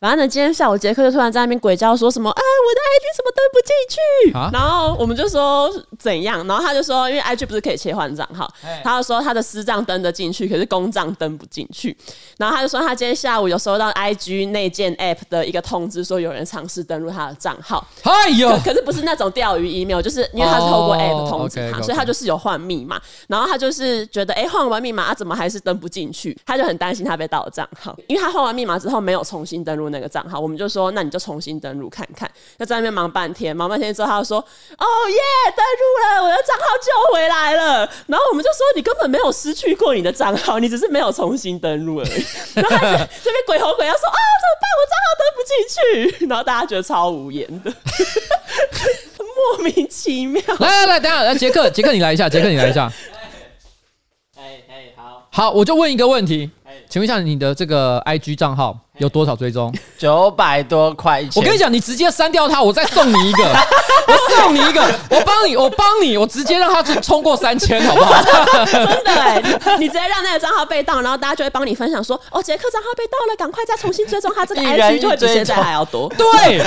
反正呢，今天下午杰克就突然在那边鬼叫，说什么啊，我的 IG 怎么登不进去？啊、然后我们就说怎样？然后他就说，因为 IG 不是可以切换账号，他就说他的私账登得进去，可是公账登不进去。然后他就说他今天下午有收到 IG 内建 App 的一个通知，说有人尝试登录他的账号。哎呦！可是不是那种钓鱼 email，就是因为他是透过 App 通知他，oh, okay, okay. 所以他就是有换密码。然后他就是觉得，哎、欸，换完密码啊，怎么还是登不进去？他就很担心他被盗账号，因为他换完密码之后没有重新登录。那个账号，我们就说，那你就重新登录看看。要在那边忙半天，忙半天之后，他就说：“哦耶，登录了，我的账号救回来了。”然后我们就说：“你根本没有失去过你的账号，你只是没有重新登录而已。”然后他这边鬼吼鬼叫说：“啊、哦，怎么办？我账号登不进去。”然后大家觉得超无言的，莫名其妙。来来来，等下，来杰克，杰克你来一下，杰克你来一下。哎哎，好，好，我就问一个问题，请问一下你的这个 IG 账号。有多少追踪？九百多块钱。我跟你讲，你直接删掉他，我再送你一个。我送你一个，我帮你，我帮你，我直接让他去冲过三千，好不好？真的哎，你直接让那个账号被盗，然后大家就会帮你分享说：“哦，杰克账号被盗了，赶快再重新追踪他这个 IG，就会比现在还要多。”对，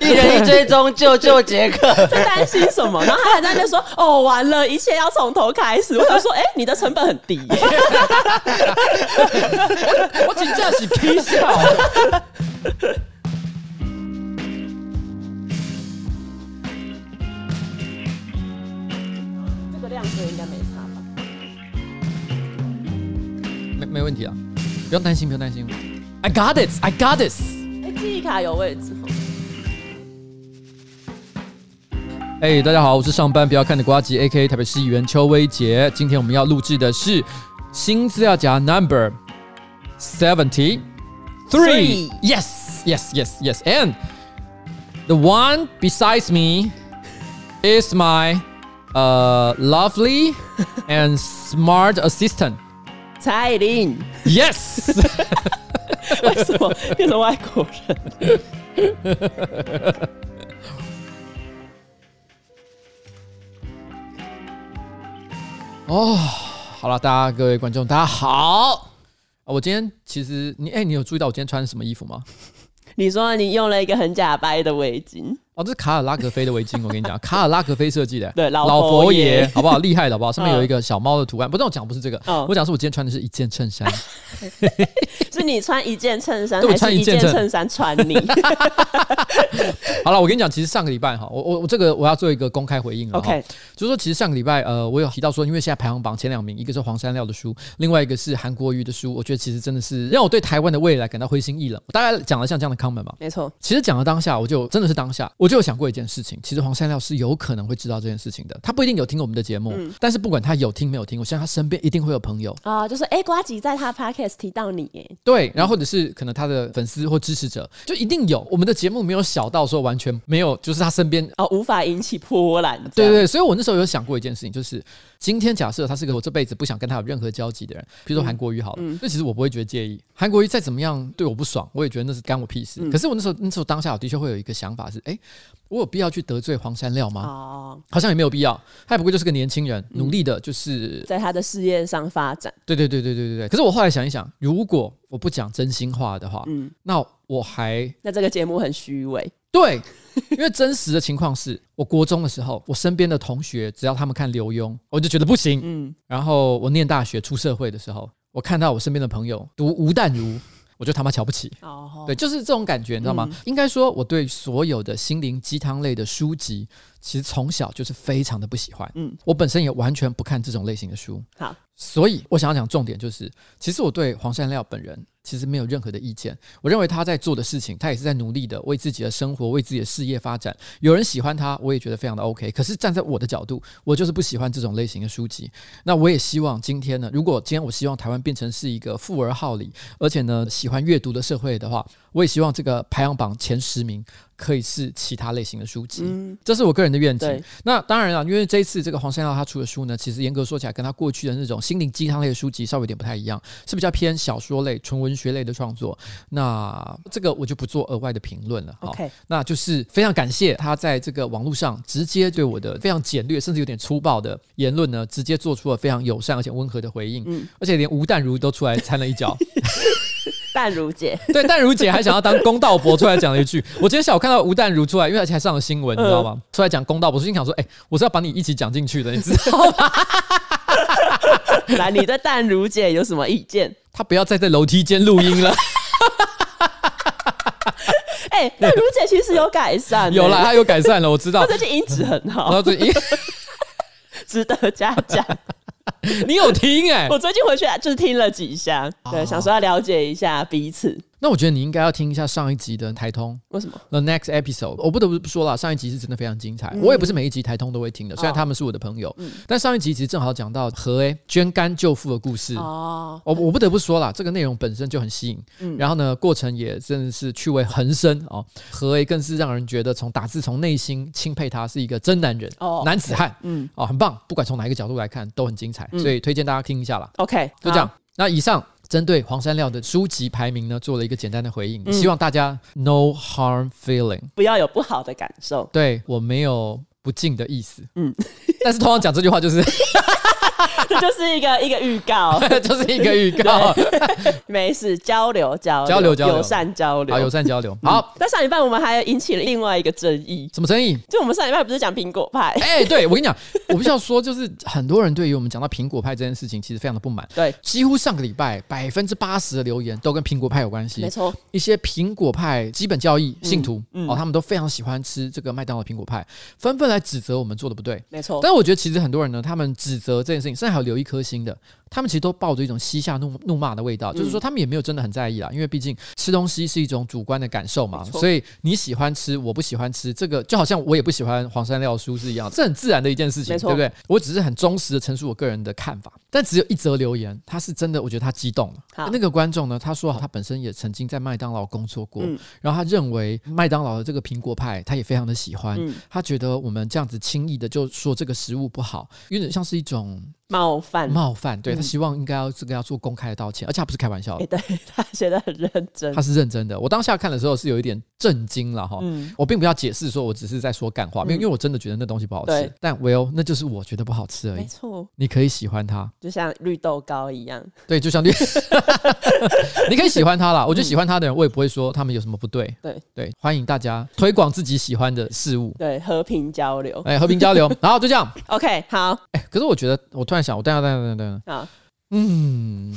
一人一追踪，救救杰克。在担心什么？然后他还在那边说：“哦，完了，一切要从头开始。”我想说：“哎，你的成本很低。” 我真正是皮笑。这个亮色应该没差吧？没没问题啊，不用担心，不用担心。I got it, I got this。哎，记忆卡有位置。哎，大家好，我是上班不要看的瓜吉，A.K.A 台北市议员邱威杰。今天我们要录制的是新资料夹 Number。Seventy three. Yes, yes, yes, yes. And the one besides me is my uh lovely and smart assistant. 蔡依林。Yes. 为什么变成外国人？哦， 好了，大家各位观众，大家好。我今天其实你哎、你有注意到我今天穿什么衣服吗？你说你用了一个很假掰的围巾。哦，这是卡尔拉格菲的围巾，我跟你讲，卡尔拉格菲设计的，对，老佛爷，好不好？厉害的好不好？上面有一个小猫的图案，不是我讲，不是这个，我讲是我今天穿的是一件衬衫 是你穿一件衬衫，还是一件衬衫穿你？好了，我跟你讲，其实上个礼拜哈，我我我这个我要做一个公开回应了，OK，就是说，其实上个礼拜呃，我有提到说，因为现在排行榜前两名，一个是黄山料的书，另外一个是韩国瑜的书，我觉得其实真的是让我对台湾的未来感到灰心意冷。我大概讲了像这样的 comment 嘛，没错，其实讲了当下，我就真的是当下，我就有想过一件事情。其实黄山料是有可能会知道这件事情的，他不一定有听我们的节目，嗯、但是不管他有听没有听，我相信他身边一定会有朋友啊、哦，就是哎，瓜吉在他 podcast 提到你，哎，对，然后或者是可能他的粉丝或支持者，就一定有。我们的节目没有小到说完全没有，就是他身边哦无法引起波澜。对，对对，所以我那时候有想过一件事情，就是今天假设他是个我这辈子不想跟他有任何交集的人，比如说韩国瑜好了，那、其实我不会觉得介意。韩国瑜再怎么样对我不爽，我也觉得那是干我屁事。嗯、可是我那时候那时候当下我的确会有一个想法是，哎。我有必要去得罪黄山料吗？哦，好像也没有必要。他也不过就是个年轻人，努力的，就是在他的事业上发展。对对对对对对对。可是我后来想一想，如果我不讲真心话的话，嗯，那我还那这个节目很虚伪。对，因为真实的情况是，我国中的时候，我身边的同学只要他们看刘墉，我就觉得不行。嗯，然后我念大学出社会的时候，我看到我身边的朋友读吴淡如。我就他妈瞧不起哦，对，就是这种感觉，你知道吗？嗯、应该说，我对所有的心灵鸡汤类的书籍，其实从小就是非常的不喜欢。嗯，我本身也完全不看这种类型的书。好，所以我想要讲重点就是，其实我对黄山料本人。其实没有任何的意见。我认为他在做的事情，他也是在努力的为自己的生活、为自己的事业发展。有人喜欢他，我也觉得非常的 OK。可是站在我的角度，我就是不喜欢这种类型的书籍。那我也希望今天呢，如果今天我希望台湾变成是一个富而好礼，而且呢喜欢阅读的社会的话，我也希望这个排行榜前十名。可以是其他类型的书籍，嗯，这是我个人的愿景。那当然了，因为这一次这个黄山耀他出的书呢，其实严格说起来，跟他过去的那种心灵鸡汤类的书籍稍微有点不太一样，是比较偏小说类、纯文学类的创作。那这个我就不做额外的评论了。OK，那就是非常感谢他在这个网络上直接对我的非常简略，甚至有点粗暴的言论呢，直接做出了非常友善而且温和的回应。嗯，而且连吴淡如都出来掺了一脚。淡如姐，对，淡如姐还想要当公道伯出来讲了一句。我今天下午看到吴淡如出来，因为而且还上了新闻，你知道吗？嗯、出来讲公道伯，我心想说，哎、欸，我是要把你一起讲进去的，你知道吗？来，你对淡如姐有什么意见？她不要再在楼梯间录音了。哎、欸，淡如姐其实有改善、欸，有啦，她有改善了，我知道。她最近音质很好，然后最近值得嘉奖。你有听哎、欸？我最近回去就是听了几下，对，想说要了解一下彼此。那我觉得你应该要听一下上一集的台通，为什么？The next episode，我不得不说了，上一集是真的非常精彩。嗯、我也不是每一集台通都会听的，虽然他们是我的朋友，哦、但上一集其实正好讲到何 A 捐肝救父的故事。哦，我我不得不说了，这个内容本身就很吸引。嗯，然后呢，过程也真的是趣味横生哦。何 A 更是让人觉得从打字从内心钦佩他是一个真男人哦，男子汉。嗯，哦，很棒，不管从哪一个角度来看都很精彩，所以推荐大家听一下啦。OK，就这样。那以上。针对黄山料的书籍排名呢，做了一个简单的回应，希望大家 no harm feeling，不要有不好的感受。对，我没有不敬的意思，嗯，但是通常讲这句话就是。这就是一个一个预告，就是一个预告。没事，交流交流交流交流，友善交流，好友善交流。好，但上礼拜我们还引起了另外一个争议，什么争议？就我们上礼拜不是讲苹果派？哎，对我跟你讲，我必须要说，就是很多人对于我们讲到苹果派这件事情，其实非常的不满。对，几乎上个礼拜百分之八十的留言都跟苹果派有关系。没错，一些苹果派基本教义信徒哦，他们都非常喜欢吃这个麦当劳苹果派，纷纷来指责我们做的不对。没错，但我觉得其实很多人呢，他们指责这件事情，甚至还有留一颗心的。他们其实都抱着一种嬉笑怒怒骂的味道，就是说他们也没有真的很在意啦，因为毕竟吃东西是一种主观的感受嘛，所以你喜欢吃，我不喜欢吃，这个就好像我也不喜欢黄山料书是一样，这很自然的一件事情，对不对？我只是很忠实的陈述我个人的看法，但只有一则留言，他是真的，我觉得他激动了。那个观众呢，他说他本身也曾经在麦当劳工作过，然后他认为麦当劳的这个苹果派，他也非常的喜欢，他觉得我们这样子轻易的就说这个食物不好，有点像是一种。冒犯，冒犯，对，他希望应该要这个要做公开的道歉，而且他不是开玩笑的，欸、对 他写的很认真，他是认真的。我当下看的时候是有一点震惊了哈，嗯、我并不要解释说我只是在说干话，没有、嗯、因为我真的觉得那东西不好吃，但 Will 那就是我觉得不好吃而已，没错，你可以喜欢它，就像绿豆糕一样，对，就像绿 你可以喜欢它啦，我觉得喜欢它的人，我也不会说他们有什么不对，对。对，欢迎大家推广自己喜欢的事物，对，和平交流，哎，和平交流，然后就这样，OK，好，哎，可是我觉得我突然想，我等下等下等下等下啊，嗯。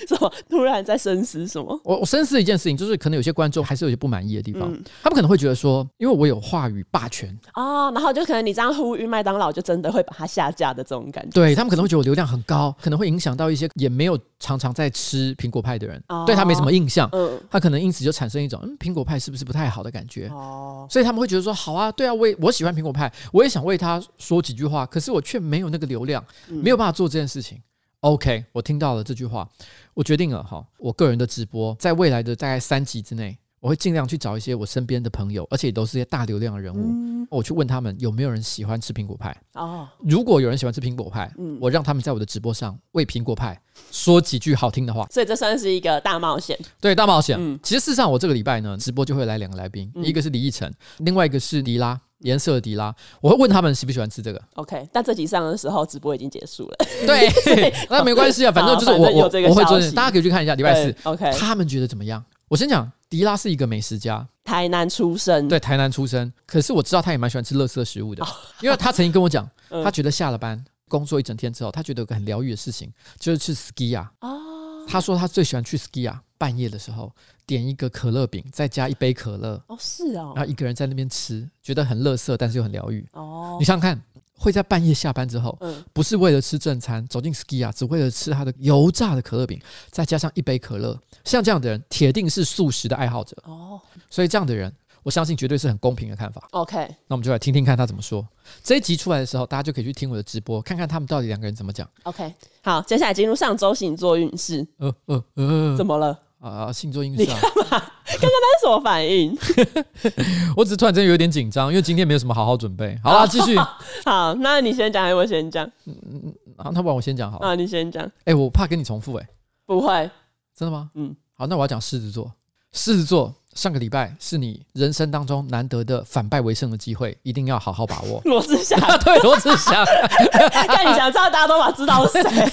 什么？突然在深思什么？我我深思一件事情，就是可能有些观众还是有些不满意的地方，嗯、他们可能会觉得说，因为我有话语霸权哦，然后就可能你这样呼吁麦当劳，就真的会把它下架的这种感觉。对，他们可能会觉得我流量很高，可能会影响到一些也没有常常在吃苹果派的人，哦、对他没什么印象。嗯，他可能因此就产生一种嗯，苹果派是不是不太好的感觉？哦，所以他们会觉得说，好啊，对啊，我也我喜欢苹果派，我也想为他说几句话，可是我却没有那个流量，没有办法做这件事情。嗯 OK，我听到了这句话，我决定了哈，我个人的直播在未来的大概三集之内，我会尽量去找一些我身边的朋友，而且也都是些大流量的人物，嗯、我去问他们有没有人喜欢吃苹果派。哦，如果有人喜欢吃苹果派，嗯、我让他们在我的直播上为苹果派说几句好听的话。所以这算是一个大冒险。对，大冒险。嗯、其实事实上，我这个礼拜呢，直播就会来两个来宾，嗯、一个是李奕晨，另外一个是迪拉。颜色的迪拉，我会问他们喜不喜欢吃这个。OK，但这集上的时候直播已经结束了。对，那没关系啊，反正就是我我我会做，大家可以去看一下礼拜四。OK，他们觉得怎么样？我先讲，迪拉是一个美食家，台南出生，对，台南出生。可是我知道他也蛮喜欢吃垃圾食物的，因为他曾经跟我讲，他觉得下了班工作一整天之后，他觉得有个很疗愈的事情，就是去 ski 啊。哦，他说他最喜欢去 ski 啊，半夜的时候。点一个可乐饼，再加一杯可乐。哦，是哦。然后一个人在那边吃，觉得很乐色，但是又很疗愈。哦。你想想看，会在半夜下班之后，嗯，不是为了吃正餐，走进 ski 啊，只为了吃他的油炸的可乐饼，再加上一杯可乐。像这样的人，铁定是素食的爱好者。哦。所以这样的人，我相信绝对是很公平的看法。OK。那我们就来听听看他怎么说。这一集出来的时候，大家就可以去听我的直播，看看他们到底两个人怎么讲。OK。好，接下来进入上周星座运势。呃呃呃，怎么了？啊，星座运势啊！你干嘛？刚刚那是什么反应？我只是突然间有点紧张，因为今天没有什么好好准备。好了，继续。好，那你先讲还是我先讲？嗯，那不然我先讲好了。啊，你先讲。哎，我怕跟你重复，哎，不会，真的吗？嗯，好，那我要讲狮子座。狮子座，上个礼拜是你人生当中难得的反败为胜的机会，一定要好好把握。罗志祥，对，罗志祥。看你想知道，大家都把知道是谁。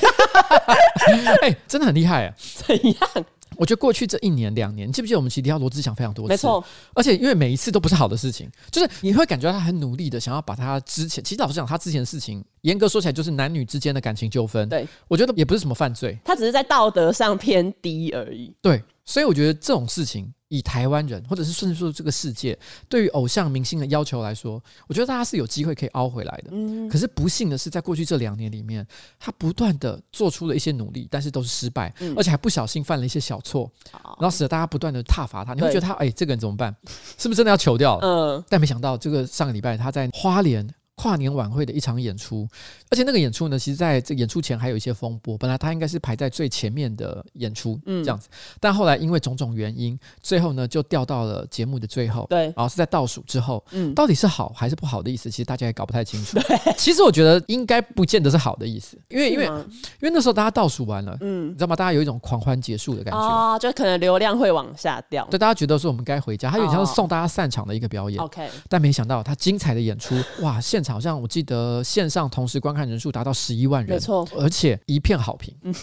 哎，真的很厉害啊！怎样？我觉得过去这一年两年，你记不记得我们其实提到罗志祥非常多次？没错，而且因为每一次都不是好的事情，就是你会感觉到他很努力的想要把他之前，其实老实讲，他之前的事情，严格说起来就是男女之间的感情纠纷。对，我觉得也不是什么犯罪，他只是在道德上偏低而已。对，所以我觉得这种事情。以台湾人，或者是甚至说这个世界对于偶像明星的要求来说，我觉得大家是有机会可以凹回来的。嗯，可是不幸的是，在过去这两年里面，他不断的做出了一些努力，但是都是失败，嗯、而且还不小心犯了一些小错，然后使得大家不断的挞伐他。你会觉得他，哎，这个人怎么办？是不是真的要求掉了？嗯，但没想到这个上个礼拜他在花莲。跨年晚会的一场演出，而且那个演出呢，其实在这演出前还有一些风波。本来他应该是排在最前面的演出，嗯，这样子，但后来因为种种原因，最后呢就掉到了节目的最后，对，然后是在倒数之后，嗯，到底是好还是不好的意思，其实大家也搞不太清楚。对，其实我觉得应该不见得是好的意思，因为因为因为那时候大家倒数完了，嗯，你知道吗？大家有一种狂欢结束的感觉。啊，就可能流量会往下掉，对，大家觉得说我们该回家，他有点像是送大家散场的一个表演，OK，但没想到他精彩的演出，哇，现场好像我记得。呃，线上同时观看人数达到十一万人，没错，而且一片好评，嗯，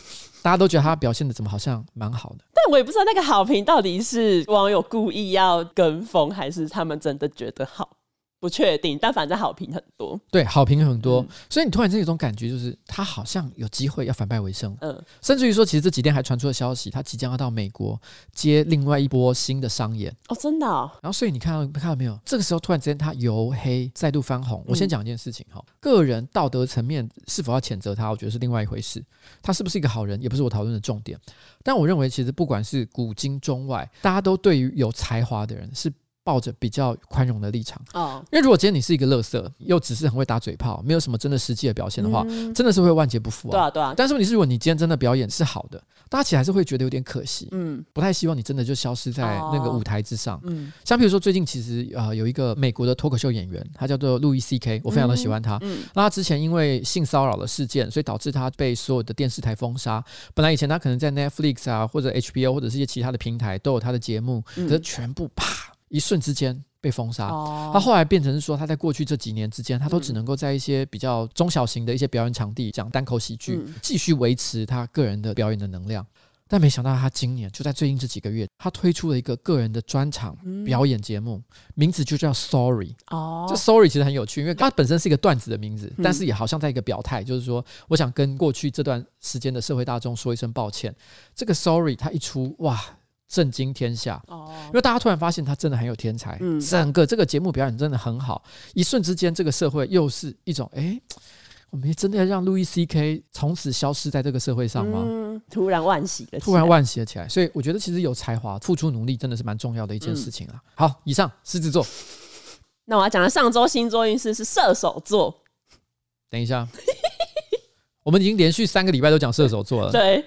大家都觉得他表现的怎么好像蛮好的，但我也不知道那个好评到底是网友故意要跟风，还是他们真的觉得好。不确定，但反正好评很多。对，好评很多，嗯、所以你突然间有一种感觉，就是他好像有机会要反败为胜。嗯，甚至于说，其实这几天还传出了消息，他即将要到美国接另外一波新的商演。哦，真的、哦。然后，所以你看到看到没有？这个时候突然之间他由黑再度翻红。我先讲一件事情哈，嗯、个人道德层面是否要谴责他，我觉得是另外一回事。他是不是一个好人，也不是我讨论的重点。但我认为，其实不管是古今中外，大家都对于有才华的人是。抱着比较宽容的立场哦，因为如果今天你是一个乐色，又只是很会打嘴炮，没有什么真的实际的表现的话，真的是会万劫不复啊。对啊，对啊。但是问题是，如果你今天真的表演是好的，大家其实还是会觉得有点可惜，嗯，不太希望你真的就消失在那个舞台之上。嗯，像比如说最近其实呃有一个美国的脱口秀演员，他叫做路易 C.K.，我非常的喜欢他。嗯，那他之前因为性骚扰的事件，所以导致他被所有的电视台封杀。本来以前他可能在 Netflix 啊或者 HBO 或者是一些其他的平台都有他的节目，可是全部啪一瞬之间。被封杀，他后来变成是说，他在过去这几年之间，他都只能够在一些比较中小型的一些表演场地讲单口喜剧，继续维持他个人的表演的能量。但没想到他今年就在最近这几个月，他推出了一个个人的专场表演节目，名字就叫 Sorry。哦，这 Sorry 其实很有趣，因为它本身是一个段子的名字，但是也好像在一个表态，就是说，我想跟过去这段时间的社会大众说一声抱歉。这个 Sorry 他一出，哇！震惊天下哦！因为大家突然发现他真的很有天才，嗯，整个这个节目表演真的很好。一瞬之间，这个社会又是一种哎，我们真的要让路易 C.K. 从此消失在这个社会上吗？嗯，突然万喜了，突然万喜了起来。所以我觉得其实有才华、付出努力真的是蛮重要的一件事情啊。嗯、好，以上狮子座。那我要讲的上周星座运势是射手座。等一下，我们已经连续三个礼拜都讲射手座了。对，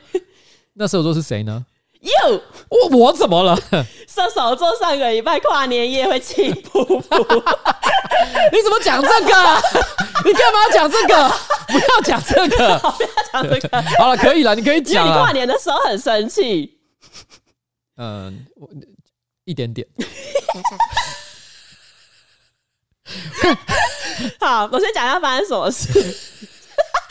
那射手座是谁呢？哟，我我怎么了？射手座上个礼拜跨年夜会气噗噗，你怎么讲这个？你干嘛讲这个？不要讲这个，不要讲这个。好了，可以了，你可以讲。你跨年的时候很生气。嗯，我一点点。好，我先讲一下发生什么事。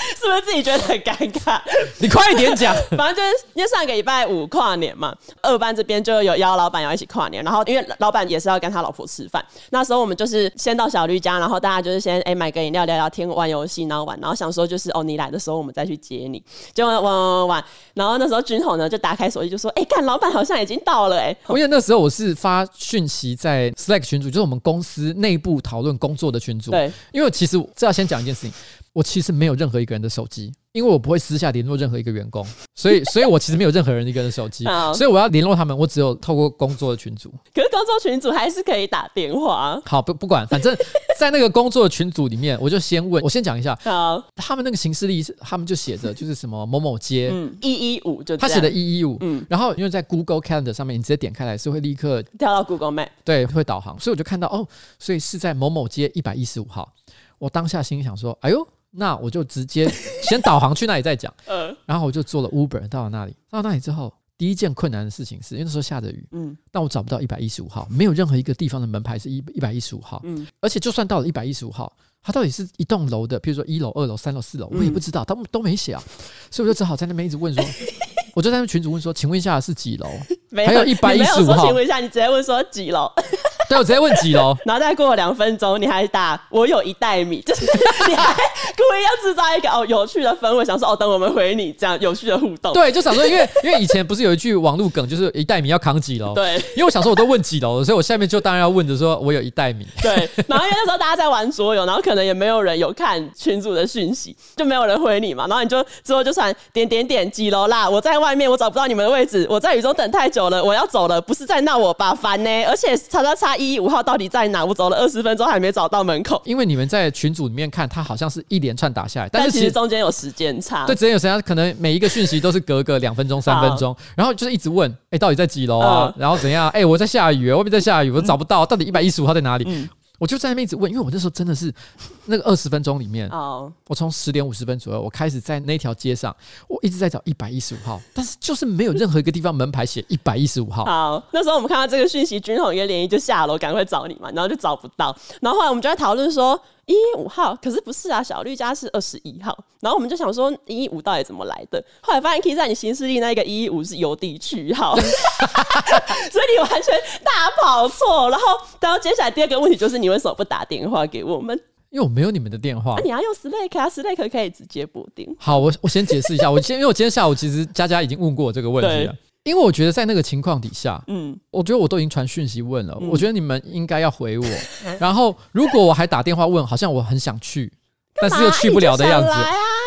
是不是自己觉得很尴尬？你快一点讲。反正就是因为上个礼拜五跨年嘛，二班这边就有邀老板要一起跨年，然后因为老板也是要跟他老婆吃饭，那时候我们就是先到小绿家，然后大家就是先哎、欸、买个饮料聊聊天，玩游戏，然后玩，然后想说就是哦你来的时候我们再去接你，结果玩玩玩玩，然后那时候君宏呢就打开手机就说哎看、欸、老板好像已经到了哎、欸，因为那时候我是发讯息在 Slack 群组，就是我们公司内部讨论工作的群组，对，因为其实这要先讲一件事情。我其实没有任何一个人的手机，因为我不会私下联络任何一个员工，所以，所以我其实没有任何人一个人的手机，所以我要联络他们，我只有透过工作的群组。可是工作群组还是可以打电话。好，不不管，反正 在那个工作的群组里面，我就先问，我先讲一下，好，他们那个行事历，他们就写着就是什么某某街，嗯，一一五就他写的一一五，嗯，然后因为在 Google Calendar 上面，你直接点开来是会立刻跳到 Google Map，对，会导航，所以我就看到哦，所以是在某某街一百一十五号，我当下心里想说，哎呦。那我就直接先导航去那里再讲，嗯，然后我就坐了 Uber 到了那里。到那里之后，第一件困难的事情是因为那时候下着雨，嗯，但我找不到一百一十五号，没有任何一个地方的门牌是一一百一十五号，嗯，而且就算到了一百一十五号，它到底是一栋楼的，比如说一楼、二楼、三楼、四楼，我也不知道，他们都没写啊，所以我就只好在那边一直问说，我就在那群主问说，请问一下是几楼？没还有一百一十五号。请问一下，你直接问说几楼？对，我直接问几楼，然后再过了两分钟，你还打我有一袋米，就是你还故意要制造一个哦有趣的氛围，想说哦等我们回你这样有趣的互动。对，就想说，因为因为以前不是有一句网络梗，就是一袋米要扛几楼？对，因为我想说我都问几楼了，所以我下面就当然要问着说我有一袋米。对，然后因为那时候大家在玩桌游，然后可能也没有人有看群主的讯息，就没有人回你嘛，然后你就之后就传点点点几楼啦，我在外面，我找不到你们的位置，我在雨中等太久了，我要走了，不是在闹我吧？烦呢，而且叉叉叉一一五号到底在。哪？我走了二十分钟还没找到门口。因为你们在群组里面看，他好像是一连串打下来，但是其实中间有时间差。对，之间有时间，可能每一个讯息都是隔个两分钟、三分钟，然后就是一直问，哎、欸，到底在几楼啊？然后怎样？哎、欸，我在下雨，外面在下雨，我找不到，到底一百一十五号在哪里？嗯我就在那边一直问，因为我那时候真的是那个二十分钟里面，oh. 我从十点五十分左右，我开始在那条街上，我一直在找一百一十五号，但是就是没有任何一个地方门牌写一百一十五号。好，那时候我们看到这个讯息，军统一个联谊就下楼赶快找你嘛，然后就找不到，然后后来我们就在讨论说。一一五号，可是不是啊？小绿家是二十一号，然后我们就想说一一五到底怎么来的？后来发现可以在你行事历那个一一五是邮递区号，所以你完全大跑错。然后，然后接下来第二个问题就是你为什么不打电话给我们？因为我没有你们的电话。啊、你要用 Slack 啊，Slack 可以直接拨电。好，我我先解释一下，我今因为我今天下午其实佳佳已经问过我这个问题了。因为我觉得在那个情况底下，嗯，我觉得我都已经传讯息问了，嗯、我觉得你们应该要回我。然后如果我还打电话问，好像我很想去，但是又去不了的样子。啊，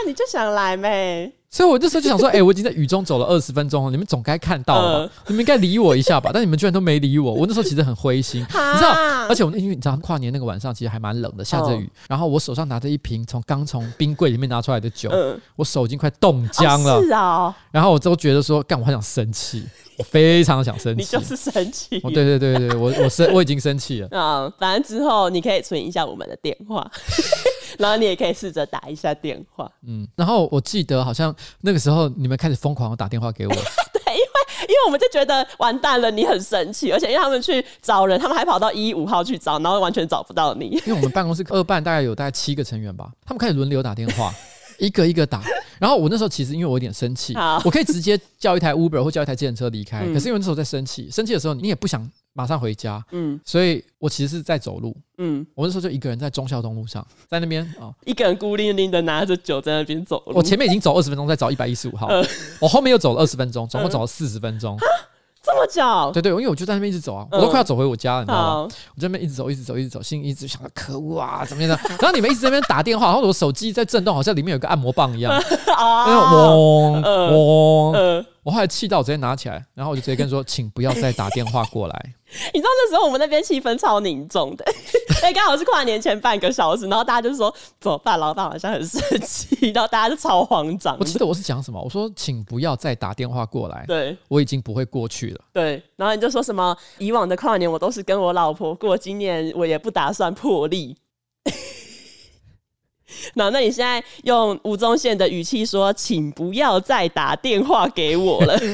你就想来呗。所以我那时候就想说，哎、欸，我已经在雨中走了二十分钟了，你们总该看到了吧？呃、你们应该理我一下吧？但你们居然都没理我，我那时候其实很灰心，你知道？而且我因为你知道跨年那个晚上其实还蛮冷的，下着雨，哦、然后我手上拿着一瓶从刚从冰柜里面拿出来的酒，呃、我手已经快冻僵了。哦是哦、然后我都觉得说，干，我很想生气，我非常想生气。你就是生气。哦，对对对对，我我生我已经生气了。啊、嗯，反正之后你可以存一下我们的电话。然后你也可以试着打一下电话，嗯，然后我记得好像那个时候你们开始疯狂打电话给我，对，因为因为我们就觉得完蛋了，你很生气，而且因为他们去找人，他们还跑到一一五号去找，然后完全找不到你。因为我们办公室二办大概有大概七个成员吧，他们开始轮流打电话，一个一个打。然后我那时候其实因为我有点生气，我可以直接叫一台 Uber 或叫一台计程车离开，嗯、可是因为那时候在生气，生气的时候你也不想。马上回家，嗯，所以我其实是在走路，嗯，我那时候就一个人在忠孝东路上，在那边啊，一个人孤零零的拿着酒在那边走路。我前面已经走二十分钟，在找一百一十五号，呃、我后面又走了二十分钟，总共走了四十分钟。这么久？对对，因为我就在那边一直走啊，我都快要走回我家了，你知道吗？好。我在那边一直走，一直走，一直走，心里一直想着可恶啊，怎么样的？然后你们一直在那边打电话，然后我手机在震动，好像里面有个按摩棒一样，啊。嗡嗡。我后来气到我直接拿起来，然后我就直接跟说，请不要再打电话过来。你知道那时候我们那边气氛超凝重的，哎，刚好是跨年前半个小时，然后大家就说怎么办？老板好像很生气，然后大家就超慌张。我记得我是讲什么？我说请不要再打电话过来。对，我已经不会过去了。对，然后你就说什么？以往的跨年我都是跟我老婆过，今年我也不打算破例。那那你现在用吴宗宪的语气说，请不要再打电话给我了。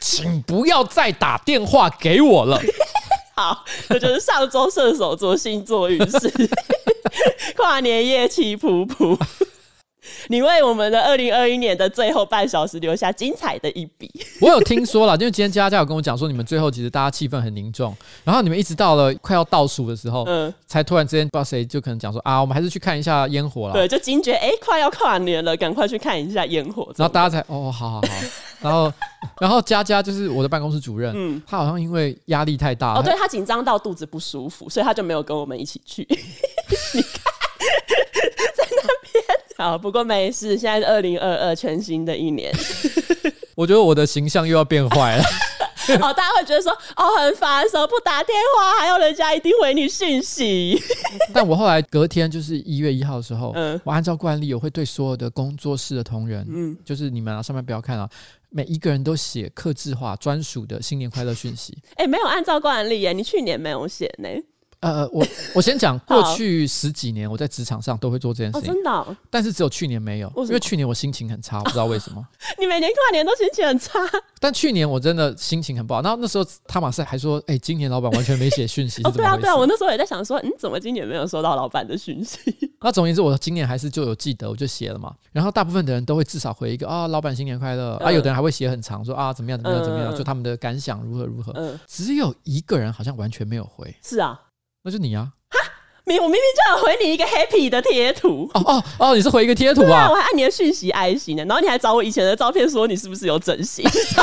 请不要再打电话给我了。好，这就是上周射手座星座运势，跨年夜气噗噗。你为我们的二零二一年的最后半小时留下精彩的一笔。我有听说了，因为今天佳佳有跟我讲说，你们最后其实大家气氛很凝重，然后你们一直到了快要倒数的时候，嗯，才突然之间不知道谁就可能讲说啊，我们还是去看一下烟火了。对，就惊觉哎，快要跨年了，赶快去看一下烟火。然后大家才哦，好好好。然后，然后佳佳就是我的办公室主任，嗯，他好像因为压力太大，哦，对，他紧张到肚子不舒服，所以他就没有跟我们一起去。你看。好，不过没事。现在是二零二二，全新的一年。我觉得我的形象又要变坏了。哦，大家会觉得说，哦，很烦，什么不打电话，还要人家一定回你讯息。但我后来隔天就是一月一号的时候，嗯，我按照惯例，我会对所有的工作室的同仁，嗯，就是你们啊，上面不要看啊，每一个人都写刻字化专属的新年快乐讯息。哎、欸，没有按照惯例耶，你去年没有写呢。呃，我我先讲，过去十几年我在职场上都会做这件事情，哦、真的、哦。但是只有去年没有，因为去年我心情很差，不知道为什么。你每年跨年都心情很差。但去年我真的心情很不好。然后那时候他马赛还说：“哎、欸，今年老板完全没写讯息。哦”对啊，对啊，我那时候也在想说：“嗯，怎么今年没有收到老板的讯息？”那总而言之，我今年还是就有记得，我就写了嘛。然后大部分的人都会至少回一个啊，老板新年快乐、嗯、啊。有的人还会写很长，说啊怎么样怎么样怎么样，就他们的感想如何如何。嗯、只有一个人好像完全没有回。是啊，那就你啊。明我明明就要回你一个 happy 的贴图哦哦哦，你是回一个贴图啊？啊我还按你的讯息爱心呢，然后你还找我以前的照片说你是不是有整形，超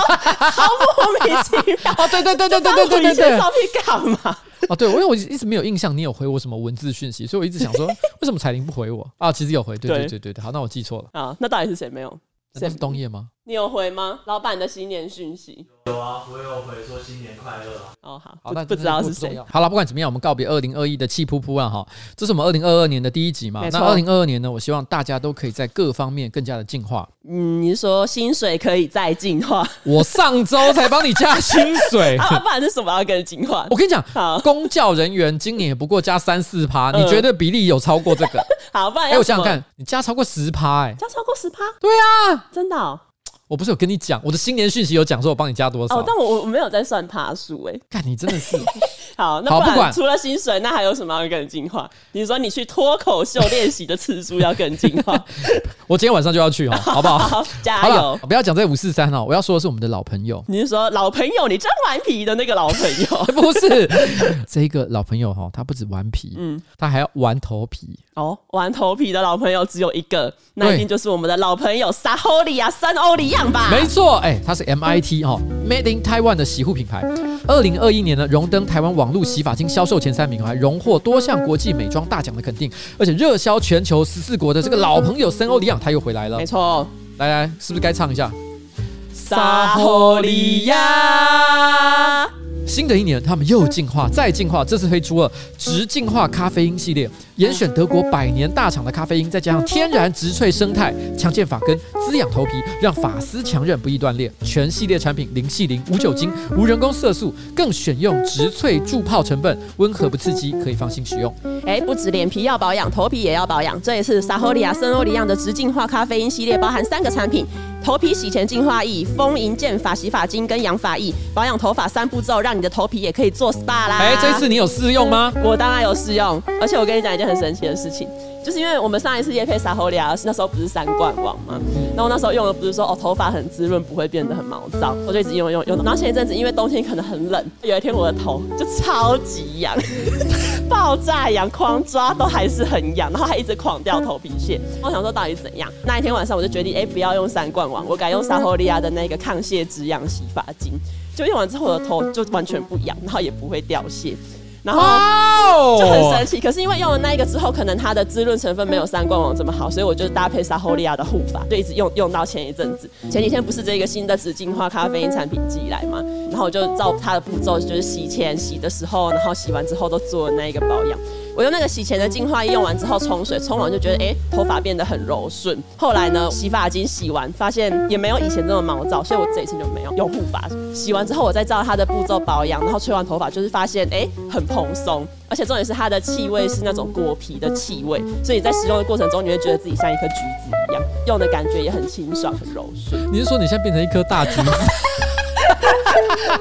莫名其妙 哦，对对对对对对对对，以前照片干嘛？哦，对，因为我一直没有印象你有回我什么文字讯息，所以我一直想说 为什么彩玲不回我啊？其实有回，对对对对对，好，那我记错了啊，那到底是谁没有？那是冬夜吗？你有回吗？老板的新年讯息有啊，我有回说新年快乐啊。哦，好，好，那不知道是谁。好了，不管怎么样，我们告别二零二一的气噗噗啊哈。这是我们二零二二年的第一集嘛？那二零二二年呢？我希望大家都可以在各方面更加的进化。嗯，你是说薪水可以再进化？我上周才帮你加薪水，不然是什么要更进化？我跟你讲，公教人员今年也不过加三四趴，你觉得比例有超过这个？好，不然哎，我想想看，你加超过十趴，哎，加超过十趴？对啊，真的。我不是有跟你讲，我的新年讯息有讲说我帮你加多少？哦，但我我没有在算趴数哎。看你真的是 好，那不管除了薪水，那还有什么要更进化？你说你去脱口秀练习的次数要更进化？我今天晚上就要去哦，好不好？好，加油！不要讲这五四三哦，我要说的是我们的老朋友。你是说老朋友？你真顽皮的那个老朋友？不是，这个老朋友哈，他不止顽皮，嗯，他还要玩头皮。哦，玩头皮的老朋友只有一个，那一定就是我们的老朋友沙欧里亚森欧里漾吧？没错，哎，它是 MIT 哈，Made in Taiwan 的洗护品牌。二零二一年呢，荣登台湾网络洗发精销售前三名，还荣获多项国际美妆大奖的肯定，而且热销全球十四国的这个老朋友森欧里亚他又回来了。没错，来来，是不是该唱一下？沙欧里亚。新的一年，他们又进化，再进化，这次推出了直净化咖啡因系列，严选德国百年大厂的咖啡因，再加上天然植萃生态，强健发根，滋养头皮，让发丝强韧不易断裂。全系列产品零系零、无酒精、无人工色素，更选用植萃助泡成分，温和不刺激，可以放心使用。哎，不止脸皮要保养，头皮也要保养。这一次萨霍利亚森欧里漾的植净化咖啡因系列，包含三个产品。头皮洗前净化液、丰盈健发洗发精跟养发液，保养头发三步骤，让你的头皮也可以做 SPA 啦。哎，这次你有试用吗？我当然有试用，而且我跟你讲一件很神奇的事情。就是因为我们上一次业配萨霍利亚，那时候不是三冠王嘛，然后那时候用的不是说哦头发很滋润，不会变得很毛躁，我就一直用用用。然后前一阵子因为冬天可能很冷，有一天我的头就超级痒，爆炸痒，狂抓都还是很痒，然后还一直狂掉头皮屑。我想说到底怎样？那一天晚上我就决定，哎，不要用三冠王，我改用萨霍利亚的那个抗屑止痒洗发精。就用完之后我的头就完全不痒，然后也不会掉屑。然后就很神奇，可是因为用了那一个之后，可能它的滋润成分没有三冠王这么好，所以我就搭配萨霍利亚的护发，就一直用用到前一阵子。前几天不是这个新的植净化咖啡因产品寄来嘛，然后我就照它的步骤，就是洗前、洗的时候，然后洗完之后都做了那一个保养。我用那个洗前的净化液用完之后冲水，冲完就觉得哎、欸，头发变得很柔顺。后来呢，洗发精洗完发现也没有以前这么毛躁，所以我这一次就没有用护发。洗完之后，我再照它的步骤保养，然后吹完头发就是发现哎、欸，很蓬松，而且重点是它的气味是那种果皮的气味，所以在使用的过程中你会觉得自己像一颗橘子一样，用的感觉也很清爽很柔顺。你是说你现在变成一颗大橘子？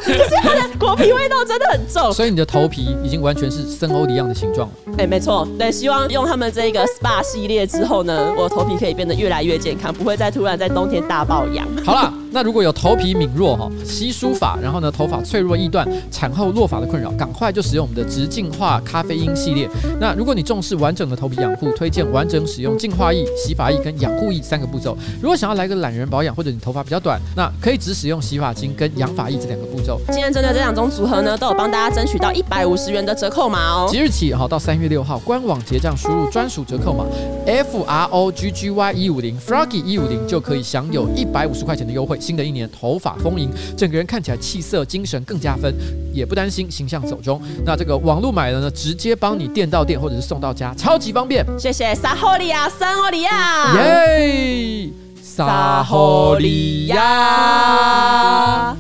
可是它的果皮味道真的很重，所以你的头皮已经完全是森欧一样的形状了。哎、欸，没错，对，希望用他们这个 SPA 系列之后呢，我的头皮可以变得越来越健康，不会再突然在冬天大爆痒。好了，那如果有头皮敏弱哈、稀疏法，然后呢头发脆弱易断、产后落发的困扰，赶快就使用我们的植净化咖啡因系列。那如果你重视完整的头皮养护，推荐完整使用净化液、洗发液跟养护液三个步骤。如果想要来个懒人保养，或者你头发比较短，那可以只使用洗发精跟养发液这两个步骤。今天针对这两种组合呢，都有帮大家争取到一百五十元的折扣码哦。即日起哈到三月六号，官网结账输入专属折扣码 F R O G G Y 一五零 Froggy 一五零就可以享有一百五十块钱的优惠。新的一年头发丰盈，整个人看起来气色精神更加分，也不担心形象走中。那这个网络买了呢，直接帮你店到店或者是送到家，超级方便。谢谢萨霍利亚森欧里漾，耶，萨霍利亚。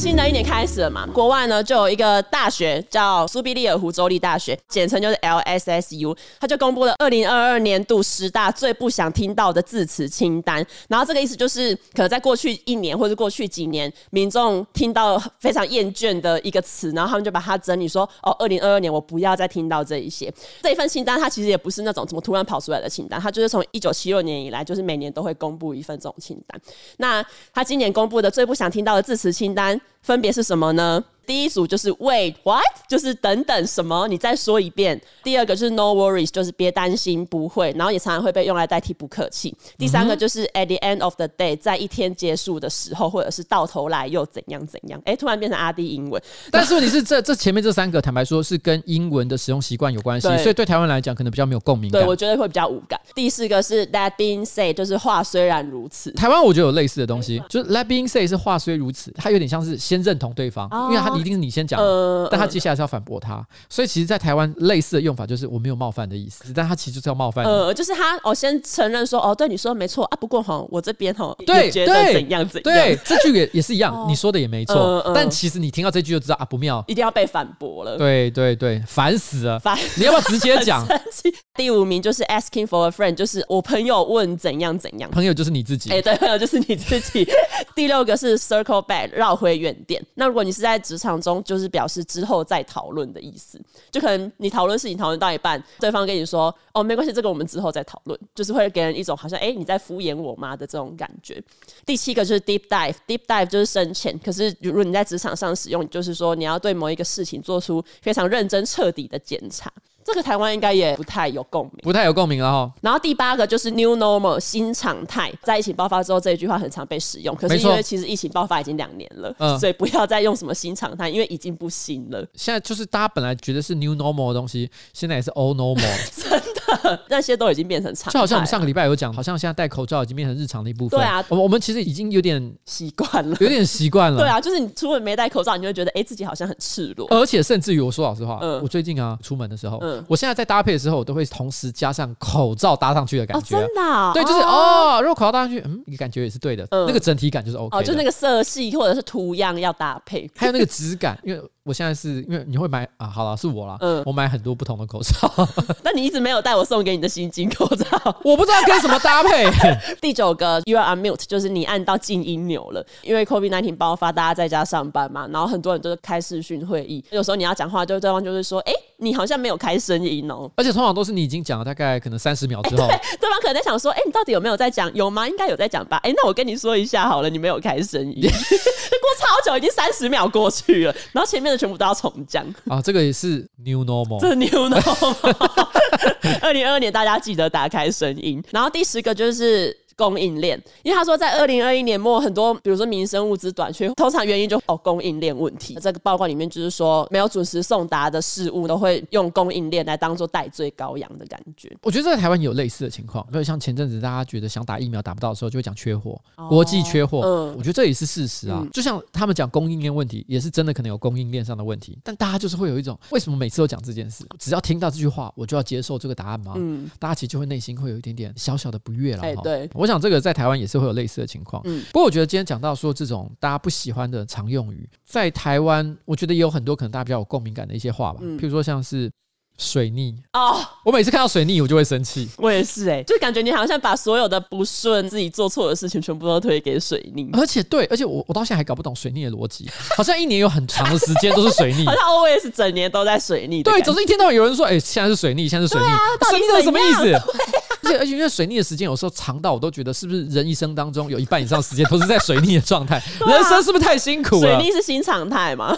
新的一年开始了嘛，国外呢就有一个大学叫苏必利尔湖州立大学，简称就是 LSSU，他就公布了二零二二年度十大最不想听到的字词清单。然后这个意思就是，可能在过去一年或者过去几年，民众听到非常厌倦的一个词，然后他们就把它整理说：哦，二零二二年我不要再听到这一些。这一份清单它其实也不是那种怎么突然跑出来的清单，它就是从一九七六年以来，就是每年都会公布一份这种清单。那他今年公布的最不想听到的字词清单。分别是什么呢？第一组就是 Wait what，就是等等什么，你再说一遍。第二个就是 No worries，就是别担心，不会。然后也常常会被用来代替不客气。第三个就是 At the end of the day，在一天结束的时候，或者是到头来又怎样怎样。哎，突然变成阿弟英文。但是问题是，这这前面这三个，坦白说是跟英文的使用习惯有关系，所以对台湾来讲可能比较没有共鸣感。对，我觉得会比较无感。第四个是 That being said，就是话虽然如此。台湾我觉得有类似的东西，就是 That being said 是话虽如此，它有点像是先认同对方，因为他一定是你先讲。但他接下来是要反驳他，所以其实，在台湾类似的用法就是我没有冒犯的意思，但他其实就是要冒犯。呃，就是他，我先承认说，哦，对，你说的没错啊，不过哈，我这边哈，对，觉得怎样怎样，对，这句也也是一样，你说的也没错，但其实你听到这句就知道啊，不妙，一定要被反驳了。对对对，烦死了，烦！你要不要直接讲？第五名就是 asking for a friend，就是我朋友问怎样怎样，朋友就是你自己，哎，对，朋友就是你自己。第六个是 circle back，绕回原点。那如果你是在职场中，就是表示之后再讨论的意思，就可能你讨论事情讨论到一半，对方跟你说：“哦，没关系，这个我们之后再讨论。”就是会给人一种好像“哎，你在敷衍我吗”的这种感觉。第七个就是 deep dive，deep dive 就是深浅。可是如果你在职场上使用，就是说你要对某一个事情做出非常认真彻底的检查。这个台湾应该也不太有共鸣，不太有共鸣了哈。然后第八个就是 new normal 新常态，在疫情爆发之后，这一句话很常被使用。可是因为其实疫情爆发已经两年了，嗯，所以不要再用什么新常态，因为已经不新了。现在就是大家本来觉得是 new normal 的东西，现在也是 old normal，真的，那些都已经变成常。就好像我们上个礼拜有讲，好像现在戴口罩已经变成日常的一部分。对啊，我们我们其实已经有点习惯了，有点习惯了。对啊，就是你出门没戴口罩，你就会觉得哎，自己好像很赤裸。而且甚至于我说老实话，嗯，我最近啊出门的时候，嗯，我现在在搭配。的时候我都会同时加上口罩搭上去的感觉，真的，对，就是哦，如果口罩搭上去，嗯，你感觉也是对的，那个整体感就是 OK，哦，就那个色系或者是图样要搭配，还有那个质感，因为。我现在是因为你会买啊，好了，是我了，嗯，我买很多不同的口罩，那你一直没有带我送给你的新金口罩，我不知道跟什么搭配。第九个，You are on mute，就是你按到静音钮了，因为 COVID-19 爆发，大家在家上班嘛，然后很多人都是开视讯会议，有时候你要讲话，就对方就是说，哎、欸，你好像没有开声音哦、喔，而且通常都是你已经讲了大概可能三十秒之后、欸 对，对方可能在想说，哎、欸，你到底有没有在讲？有吗？应该有在讲吧？哎、欸，那我跟你说一下好了，你没有开声音，过超久，已经三十秒过去了，然后前面的全部都要重。讲啊，这个也是 new normal，这是 new normal。二零二二年，大家记得打开声音。然后第十个就是。供应链，因为他说在二零二一年末，很多比如说民生物资短缺，通常原因就哦供应链问题。这个报告里面就是说，没有准时送达的事物，都会用供应链来当做代罪羔羊的感觉。我觉得在台湾有类似的情况，比如像前阵子大家觉得想打疫苗打不到的时候，就会讲缺货，国际缺货。嗯，我觉得这也是事实啊。就像他们讲供应链问题，也是真的可能有供应链上的问题，但大家就是会有一种，为什么每次都讲这件事？只要听到这句话，我就要接受这个答案吗？嗯，大家其实就会内心会有一点点小小的不悦了。哎，对，我。讲这个在台湾也是会有类似的情况，嗯，不过我觉得今天讲到说这种大家不喜欢的常用语，在台湾我觉得也有很多可能大家比较有共鸣感的一些话吧，嗯，譬如说像是水逆。哦，我每次看到水逆我就会生气，我也是哎，欸，就感觉你好像把所有的不顺自己做错的事情全部都推给水逆，而且对，而且我我到现在还搞不懂水逆的逻辑，好像一年有很长的时间都是水逆，好像 always 整年都在水逆，对，总是一天到晚有人说哎，欸，现在是水逆，现在是水逆，啊，水逆是什么意思？而且而且，因为水逆的时间有时候长到我都觉得，是不是人一生当中有一半以上时间都是在水逆的状态？人生是不是太辛苦了？水逆是新常态嘛？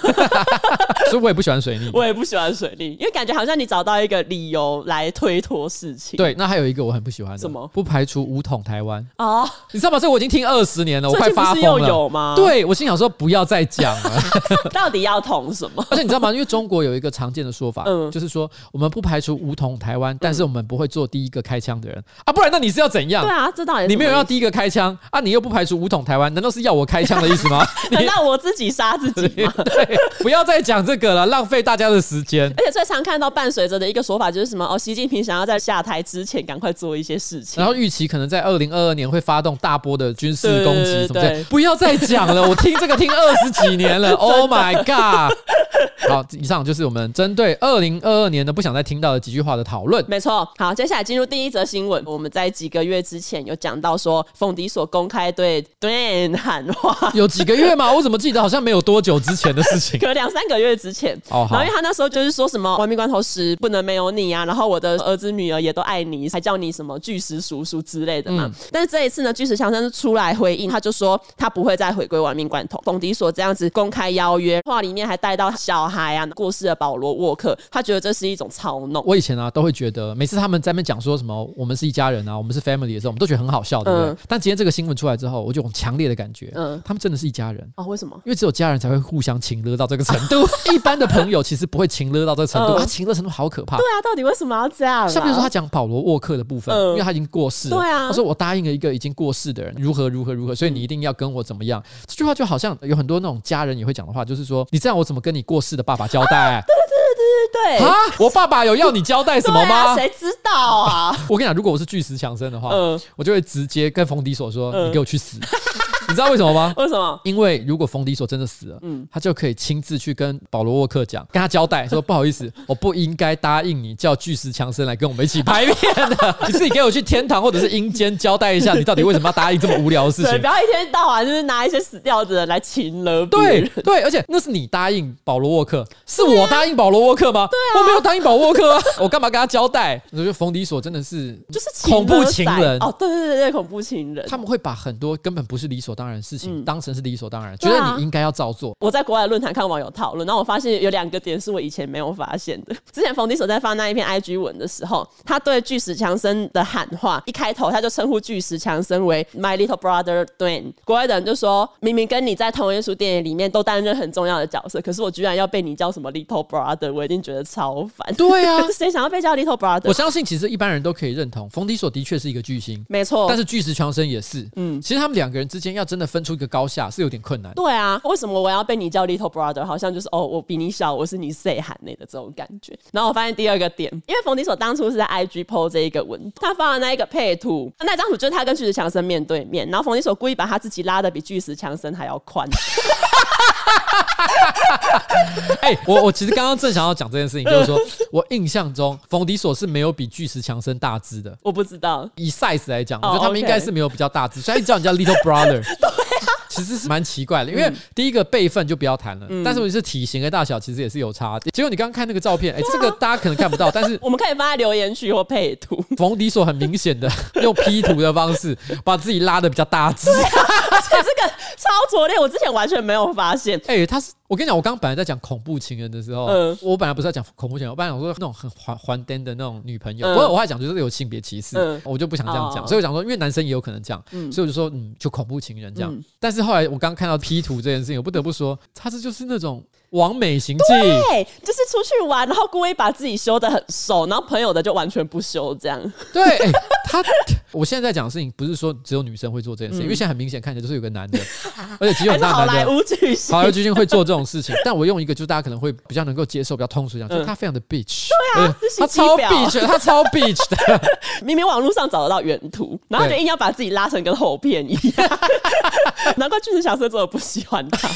所以我也不喜欢水逆，我也不喜欢水逆，因为感觉好像你找到一个理由来推脱事情。对，那还有一个我很不喜欢的，什么？不排除武统台湾哦，你知道吗？这我已经听二十年了，我快发疯了。有吗？对，我心想说不要再讲了，到底要统什么？而且你知道吗？因为中国有一个常见的说法，嗯，就是说我们不排除武统台湾，但是我们不会做第一个开枪的人。人啊，不然那你是要怎样？对啊，这倒也你没有要第一个开枪啊，你又不排除武统台湾，难道是要我开枪的意思吗？难道我自己杀自己吗？对，不要再讲这个了，浪费大家的时间。而且最常看到伴随着的一个说法就是什么？哦，习近平想要在下台之前赶快做一些事情，然后预期可能在二零二二年会发动大波的军事攻击什么的。不要再讲了，我听这个听二十几年了。Oh my god！好，以上就是我们针对二零二二年的不想再听到的几句话的讨论。没错，好，接下来进入第一则新闻。我们在几个月之前有讲到说，冯迪所公开对 Dwayne 喊话，有几个月吗？我怎么记得好像没有多久之前的事情？隔两三个月之前。哦，然后因为他那时候就是说什么“亡命关头时不能没有你啊”，然后我的儿子女儿也都爱你，还叫你什么巨石叔叔之类的嘛。嗯、但是这一次呢，巨石强森出来回应，他就说他不会再回归亡命关头。冯迪所这样子公开邀约，话里面还带到小孩啊，过世的保罗沃克，他觉得这是一种操弄。我以前啊都会觉得，每次他们在那讲说什么“我们是一家人啊，我们是 family” 的时候，我们都觉得很好笑，对不对？嗯、但今天这个新闻出来之后，我就有强烈的感觉，嗯，他们真的是一家人啊？为什么？因为只有家人才会互相情勒到这个程度，一般的朋友其实不会情勒到这个程度。嗯、他情勒程度好可怕。对啊，到底为什么要这样、啊？像比如说他讲保罗沃克的部分，嗯、因为他已经过世了。对啊，他说我答应了一个已经过世的人，如何如何如何，所以你一定要跟我怎么样？嗯、这句话就好像有很多那种家人也会讲的话，就是说你这样我怎么跟你过世的爸爸交代？啊！我爸爸有要你交代什么吗？谁、啊、知道啊？我跟你讲，如果我是巨石强森的话，嗯、我就会直接跟冯迪所说：“嗯、你给我去死。”你知道为什么吗？为什么？因为如果冯迪索真的死了，嗯，他就可以亲自去跟保罗沃克讲，跟他交代说：“不好意思，我不应该答应你叫巨石强森来跟我们一起拍片的，你自己给我去天堂或者是阴间交代一下，你到底为什么要答应这么无聊的事情？不要一天到晚就是拿一些死掉的人来情人。对对，而且那是你答应保罗沃克，是我答应保罗沃克吗？对啊，我没有答应保罗沃克啊，我干嘛跟他交代？我觉得冯迪索真的是就是恐怖情人哦，对对对对，恐怖情人，他们会把很多根本不是理所当然的事情当成。是理所当然，觉得你应该要照做。我在国外论坛看网友讨论，然后我发现有两个点是我以前没有发现的。之前冯迪索在发那一篇 IG 文的时候，他对巨石强森的喊话，一开头他就称呼巨石强森为 My Little Brother Dwayne。国外的人就说，明明跟你在同一出电影里面都担任很重要的角色，可是我居然要被你叫什么 Little Brother，我一定觉得超烦。对啊，谁想要被叫 Little Brother？我相信其实一般人都可以认同，冯迪索的确是一个巨星，没错。但是巨石强森也是，嗯，其实他们两个人之间要真的分出一个高下是有点困难。对啊，为什么我要被你叫 little brother？好像就是哦，我比你小，我是你 say 喊内的这种感觉。然后我发现第二个点，因为冯迪索当初是在 IG po 这一个文，他发了那一个配图，那张图就是他跟巨石强森面对面，然后冯迪索故意把他自己拉的比巨石强森还要宽。哎，我我其实刚刚正想要讲这件事情，就是说我印象中冯迪索是没有比巨石强森大只的。我不知道，以 size 来讲，我觉得他们应该是没有比较大只，所以叫人家 little brother。其实是蛮奇怪的，因为第一个辈分就不要谈了，嗯、但是我是体型的大小其实也是有差。结果你刚刚看那个照片，哎、欸，这个大家可能看不到，但是 我们可以放在留言区或配图。冯迪所很明显的用 P 图的方式把自己拉的比较大只，而且这个超拙劣，我之前完全没有发现。哎、欸，他是。我跟你讲，我刚刚本来在讲恐怖情人的时候，嗯、我本来不是在讲恐怖情人，我本来想说那种很还还单的那种女朋友，不过、嗯、我还讲就是有性别歧视，嗯、我就不想这样讲，哦、所以我想说，因为男生也有可能这样，嗯、所以我就说，嗯，就恐怖情人这样。嗯、但是后来我刚刚看到 P 图这件事情，我不得不说，他这就是那种。网美行径，对，就是出去玩，然后故意把自己修的很瘦，然后朋友的就完全不修，这样。对，欸、他，我现在在讲的事情不是说只有女生会做这件事情，嗯、因为现在很明显看起来就是有个男的，而且肌肉很大男的，好莱坞巨星，好莱坞巨星会做这种事情。但我用一个就大家可能会比较能够接受、比较通俗讲，就是他非常的 bitch，对啊，他超 bitch，他超 bitch 的。明明网络上找得到原图，然后就硬要把自己拉成跟后片一样，对难怪巨石强森这么不喜欢他。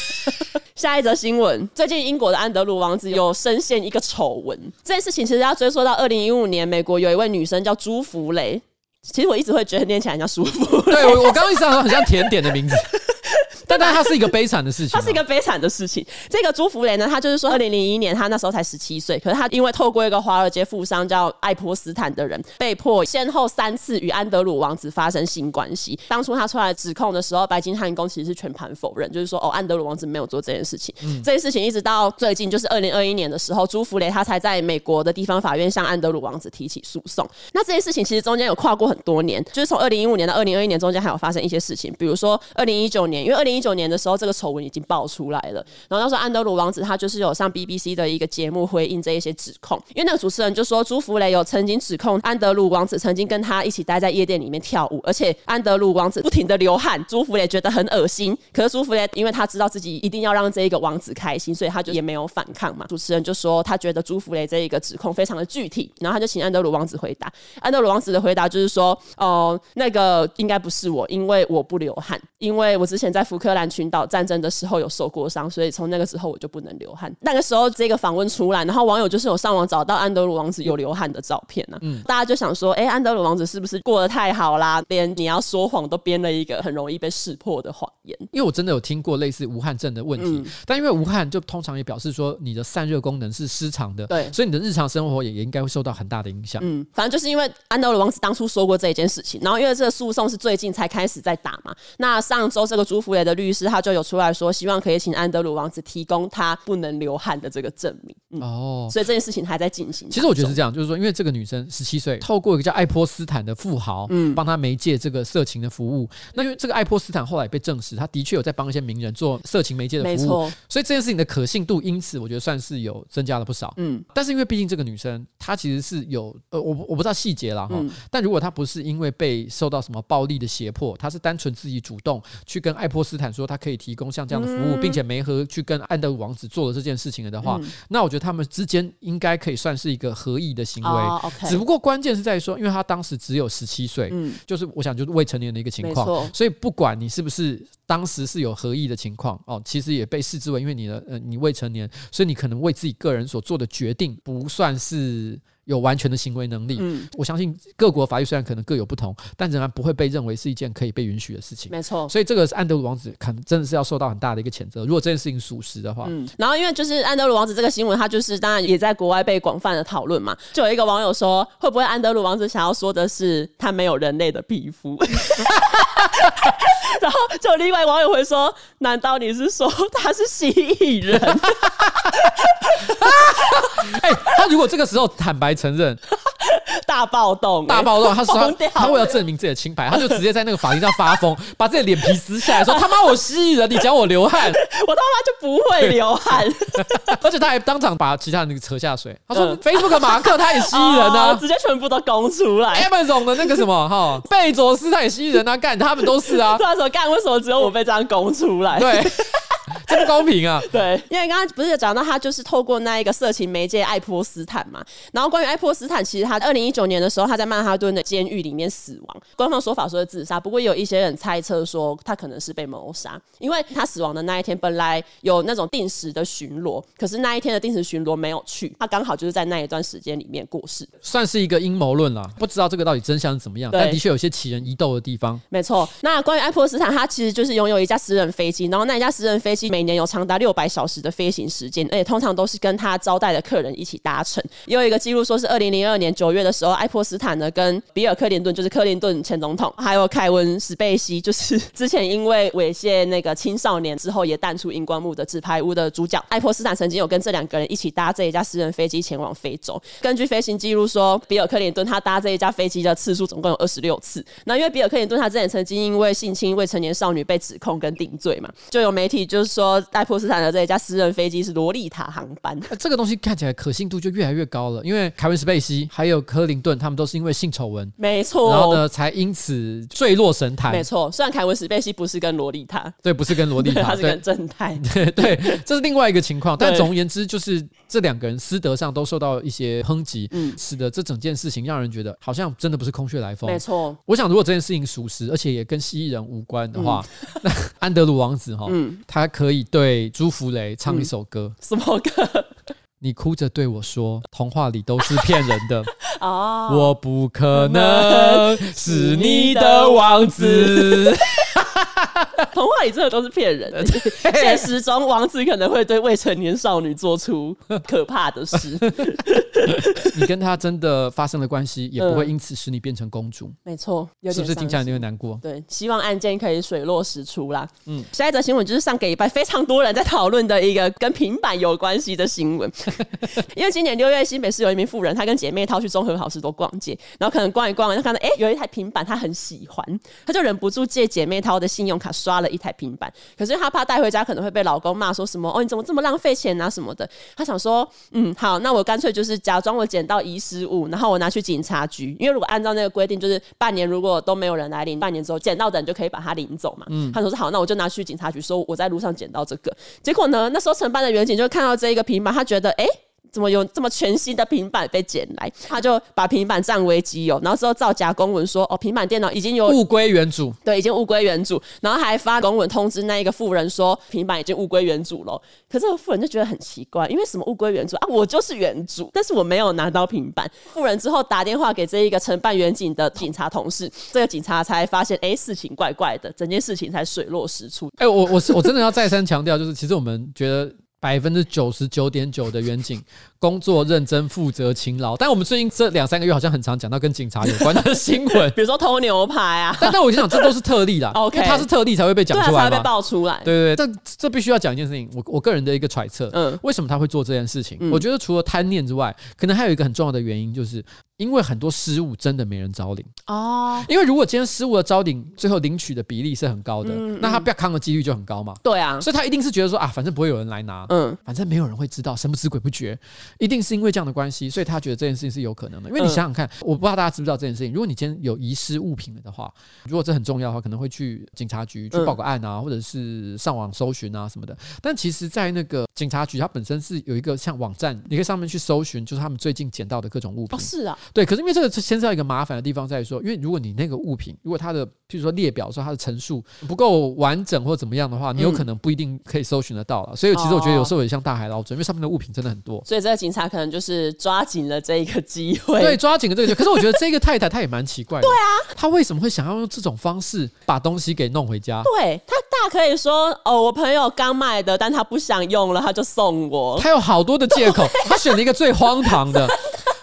下一则新闻，最最近英国的安德鲁王子有深陷一个丑闻。这件事情其实要追溯到二零一五年，美国有一位女生叫朱福蕾。其实我一直会觉得念起来很像舒服。对，我我刚刚一直想说很像甜点的名字。但但它是一个悲惨的事情，它是一个悲惨的事情。这个朱福雷呢，他就是说，二零零一年他那时候才十七岁，可是他因为透过一个华尔街富商叫爱泼斯坦的人，被迫先后三次与安德鲁王子发生性关系。当初他出来指控的时候，白金汉宫其实是全盘否认，就是说哦，安德鲁王子没有做这件事情。嗯，这件事情一直到最近，就是二零二一年的时候，朱福雷他才在美国的地方法院向安德鲁王子提起诉讼。那这件事情其实中间有跨过很多年，就是从二零一五年到二零二一年中间还有发生一些事情，比如说二零一九年，因为二零零一九年的时候，这个丑闻已经爆出来了。然后那时安德鲁王子他就是有上 BBC 的一个节目回应这一些指控，因为那个主持人就说朱福雷有曾经指控安德鲁王子曾经跟他一起待在夜店里面跳舞，而且安德鲁王子不停的流汗，朱福雷觉得很恶心。可是朱福雷因为他知道自己一定要让这一个王子开心，所以他就也没有反抗嘛。主持人就说他觉得朱福雷这一个指控非常的具体，然后他就请安德鲁王子回答。安德鲁王子的回答就是说，哦、那个应该不是我，因为我不流汗，因为我之前在福克兰群岛战争的时候有受过伤，所以从那个时候我就不能流汗。那个时候这个访问出来，然后网友就是有上网找到安德鲁王子有流汗的照片呢、啊，嗯，大家就想说，哎、欸，安德鲁王子是不是过得太好啦？连你要说谎都编了一个很容易被识破的谎言。因为我真的有听过类似无汗症的问题，嗯、但因为无汗就通常也表示说你的散热功能是失常的，对，所以你的日常生活也也应该会受到很大的影响。嗯，反正就是因为安德鲁王子当初说过这一件事情，然后因为这个诉讼是最近才开始在打嘛，那上周这个朱福雷的律师他就有出来说，希望可以请安德鲁王子提供他不能流汗的这个证明。嗯、哦，所以这件事情还在进行。其实我觉得是这样，就是说，因为这个女生十七岁，透过一个叫爱泼斯坦的富豪，嗯，帮他媒介这个色情的服务。那因为这个爱泼斯坦后来被证实，他的确有在帮一些名人做色情媒介的服务，没错。所以这件事情的可信度因此我觉得算是有增加了不少。嗯，但是因为毕竟这个女生她其实是有呃，我我不知道细节了哈。嗯、但如果她不是因为被受到什么暴力的胁迫，她是单纯自己主动去跟爱泼斯坦说他可以提供像这样的服务，嗯、并且没和去跟安德鲁王子做了这件事情了的话，嗯、那我觉得他们之间应该可以算是一个合意的行为。哦 okay、只不过关键是在于说，因为他当时只有十七岁，嗯，就是我想就是未成年的一个情况，所以不管你是不是当时是有合意的情况哦，其实也被视之为因为你的呃你未成年，所以你可能为自己个人所做的决定不算是。有完全的行为能力，嗯，我相信各国法律虽然可能各有不同，但仍然不会被认为是一件可以被允许的事情。没错，所以这个是安德鲁王子可能真的是要受到很大的一个谴责。如果这件事情属实的话，嗯，然后因为就是安德鲁王子这个新闻，他就是当然也在国外被广泛的讨论嘛。就有一个网友说，会不会安德鲁王子想要说的是他没有人类的皮肤？然后就另外网友会说，难道你是说他是蜥蜴人？哎、欸，他如果这个时候坦白承认，大暴动、欸，大暴动，他说他，他为了证明自己的清白，他就直接在那个法庭上发疯，把自己的脸皮撕下来说：“ 他妈，我蜥蜴人，你讲我流汗，我他妈就不会流汗。”而且他还当场把其他人那个扯下水。他说：“Facebook 马克他也蜥蜴人啊、哦，直接全部都供出来。”Amazon 的那个什么哈，贝佐斯他也蜥蜴人啊，干他们都是啊，他说干，为什么只有我被这样供出来？对。这不公平啊！对，因为刚刚不是有讲到他就是透过那一个色情媒介爱泼斯坦嘛，然后关于爱泼斯坦，其实他二零一九年的时候他在曼哈顿的监狱里面死亡，官方说法说是自杀，不过有一些人猜测说他可能是被谋杀，因为他死亡的那一天本来有那种定时的巡逻，可是那一天的定时巡逻没有去，他刚好就是在那一段时间里面过世，算是一个阴谋论啦，不知道这个到底真相是怎么样，但的确有些奇人疑窦的地方。没错，那关于爱泼斯坦，他其实就是拥有一架私人飞机，然后那一架私人飞机。每年有长达六百小时的飞行时间，而且通常都是跟他招待的客人一起搭乘。也有一个记录说，是二零零二年九月的时候，爱泼斯坦呢跟比尔·克林顿，就是克林顿前总统，还有凯文·史贝西，就是 之前因为猥亵那个青少年之后也淡出荧光幕的《纸牌屋》的主角，爱泼斯坦曾经有跟这两个人一起搭这一架私人飞机前往非洲。根据飞行记录说，比尔·克林顿他搭这一架飞机的次数总共有二十六次。那因为比尔·克林顿他之前曾经因为性侵未成年少女被指控跟定罪嘛，就有媒体就是说。说爱泼斯坦的这一架私人飞机是萝莉塔航班，这个东西看起来可信度就越来越高了。因为凯文·史贝西还有克林顿，他们都是因为性丑闻，没错，然后呢才因此坠落神坛。没错，虽然凯文·史贝西不是跟萝莉塔，对，不是跟萝莉塔，他是跟正太，对 对，这是另外一个情况。但总而言之，就是这两个人私德上都受到一些抨击，嗯，使得这整件事情让人觉得好像真的不是空穴来风。没错，我想如果这件事情属实，而且也跟蜥蜴人无关的话，那安德鲁王子哈，嗯，他可以。对朱福雷唱一首歌，嗯、什么歌？你哭着对我说，童话里都是骗人的 哦，我不可能是你的王子。童话里真的都是骗人的，现实中王子可能会对未成年少女做出可怕的事。你跟他真的发生了关系，也不会因此使你变成公主。没错，是不是听起来有点难过？对，希望案件可以水落石出啦。嗯，下一则新闻就是上个礼拜非常多人在讨论的一个跟平板有关系的新闻。因为今年六月，新北市有一名妇人，她跟姐妹淘去综合好市多逛街，然后可能逛一逛，就看到哎，有一台平板，她很喜欢，她就忍不住借姐妹淘的信用卡刷了。一台平板，可是她怕带回家可能会被老公骂，说什么哦，你怎么这么浪费钱啊什么的。她想说，嗯，好，那我干脆就是假装我捡到遗失物，然后我拿去警察局，因为如果按照那个规定，就是半年如果都没有人来领，半年之后捡到的人就可以把它领走嘛。嗯，他说是好，那我就拿去警察局说我在路上捡到这个。结果呢，那时候承办的员警就看到这一个平板，他觉得哎。欸怎么有这么全新的平板被捡来？他就把平板占为己有，然后之后造假公文说：“哦，平板电脑已经有物归原主。”对，已经物归原主。然后还发公文通知那一个富人说：“平板已经物归原主了。”可是这个妇人就觉得很奇怪，因为什么物归原主啊？我就是原主，但是我没有拿到平板。富人之后打电话给这一个承办远景的警察同事，这个警察才发现，哎，事情怪怪的，整件事情才水落石出。哎，我我是我真的要再三强调，就是其实我们觉得。百分之九十九点九的远景工作认真、负责、勤劳，但我们最近这两三个月好像很常讲到跟警察有关的新闻，比如说偷牛排啊。但但我就想，这都是特例啦，OK，他是特例才会被讲出来，才会被爆出来。对对对，这这必须要讲一件事情，我我个人的一个揣测，嗯，为什么他会做这件事情？嗯、我觉得除了贪念之外，可能还有一个很重要的原因就是。因为很多失误真的没人招领。哦，因为如果今天失误的招领最后领取的比例是很高的，那他不要扛的几率就很高嘛。对啊，所以他一定是觉得说啊，反正不会有人来拿，嗯，反正没有人会知道，神不知鬼不觉，一定是因为这样的关系，所以他觉得这件事情是有可能的。因为你想想看，嗯、我不知道大家知不知道这件事情，如果你今天有遗失物品了的话，如果这很重要的话，可能会去警察局去报个案啊，嗯、或者是上网搜寻啊什么的。但其实，在那个警察局，它本身是有一个像网站，你可以上面去搜寻，就是他们最近捡到的各种物品。哦，是啊，对，可是因为这个牵涉到一个麻烦的地方在于说，因为如果你那个物品，如果它的譬如说列表说它的陈述不够完整或怎么样的话，你有可能不一定可以搜寻得到了。所以其实我觉得有时候也像大海捞针，因为上面的物品真的很多。所以这个警察可能就是抓紧了这一个机会，对，抓紧了这个机会。可是我觉得这个太太她也蛮奇怪的，对啊，她为什么会想要用这种方式把东西给弄回家？对，她大可以说哦，我朋友刚买的，但他不想用了，他就送我。她有好多的借口，她选了一个最荒唐的。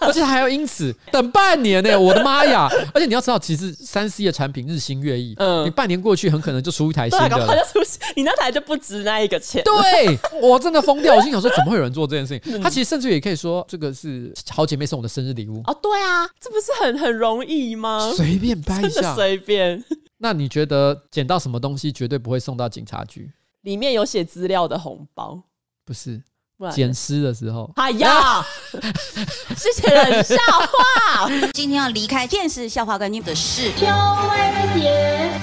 而且还要因此等半年呢、欸！我的妈呀！而且你要知道，其实三 C 的产品日新月异，嗯，你半年过去，很可能就出一台新的了。就出，你那台就不值那一个钱。对，我真的疯掉！我心想说，怎么会有人做这件事情？他其实甚至也可以说，这个是好姐妹送我的生日礼物。哦，对啊，这不是很很容易吗？随便掰一下，随便。那你觉得捡到什么东西绝对不会送到警察局？里面有写资料的红包？不是。捡尸的时候，哎呀，是些冷笑话。今天要离开电视笑话跟你的事。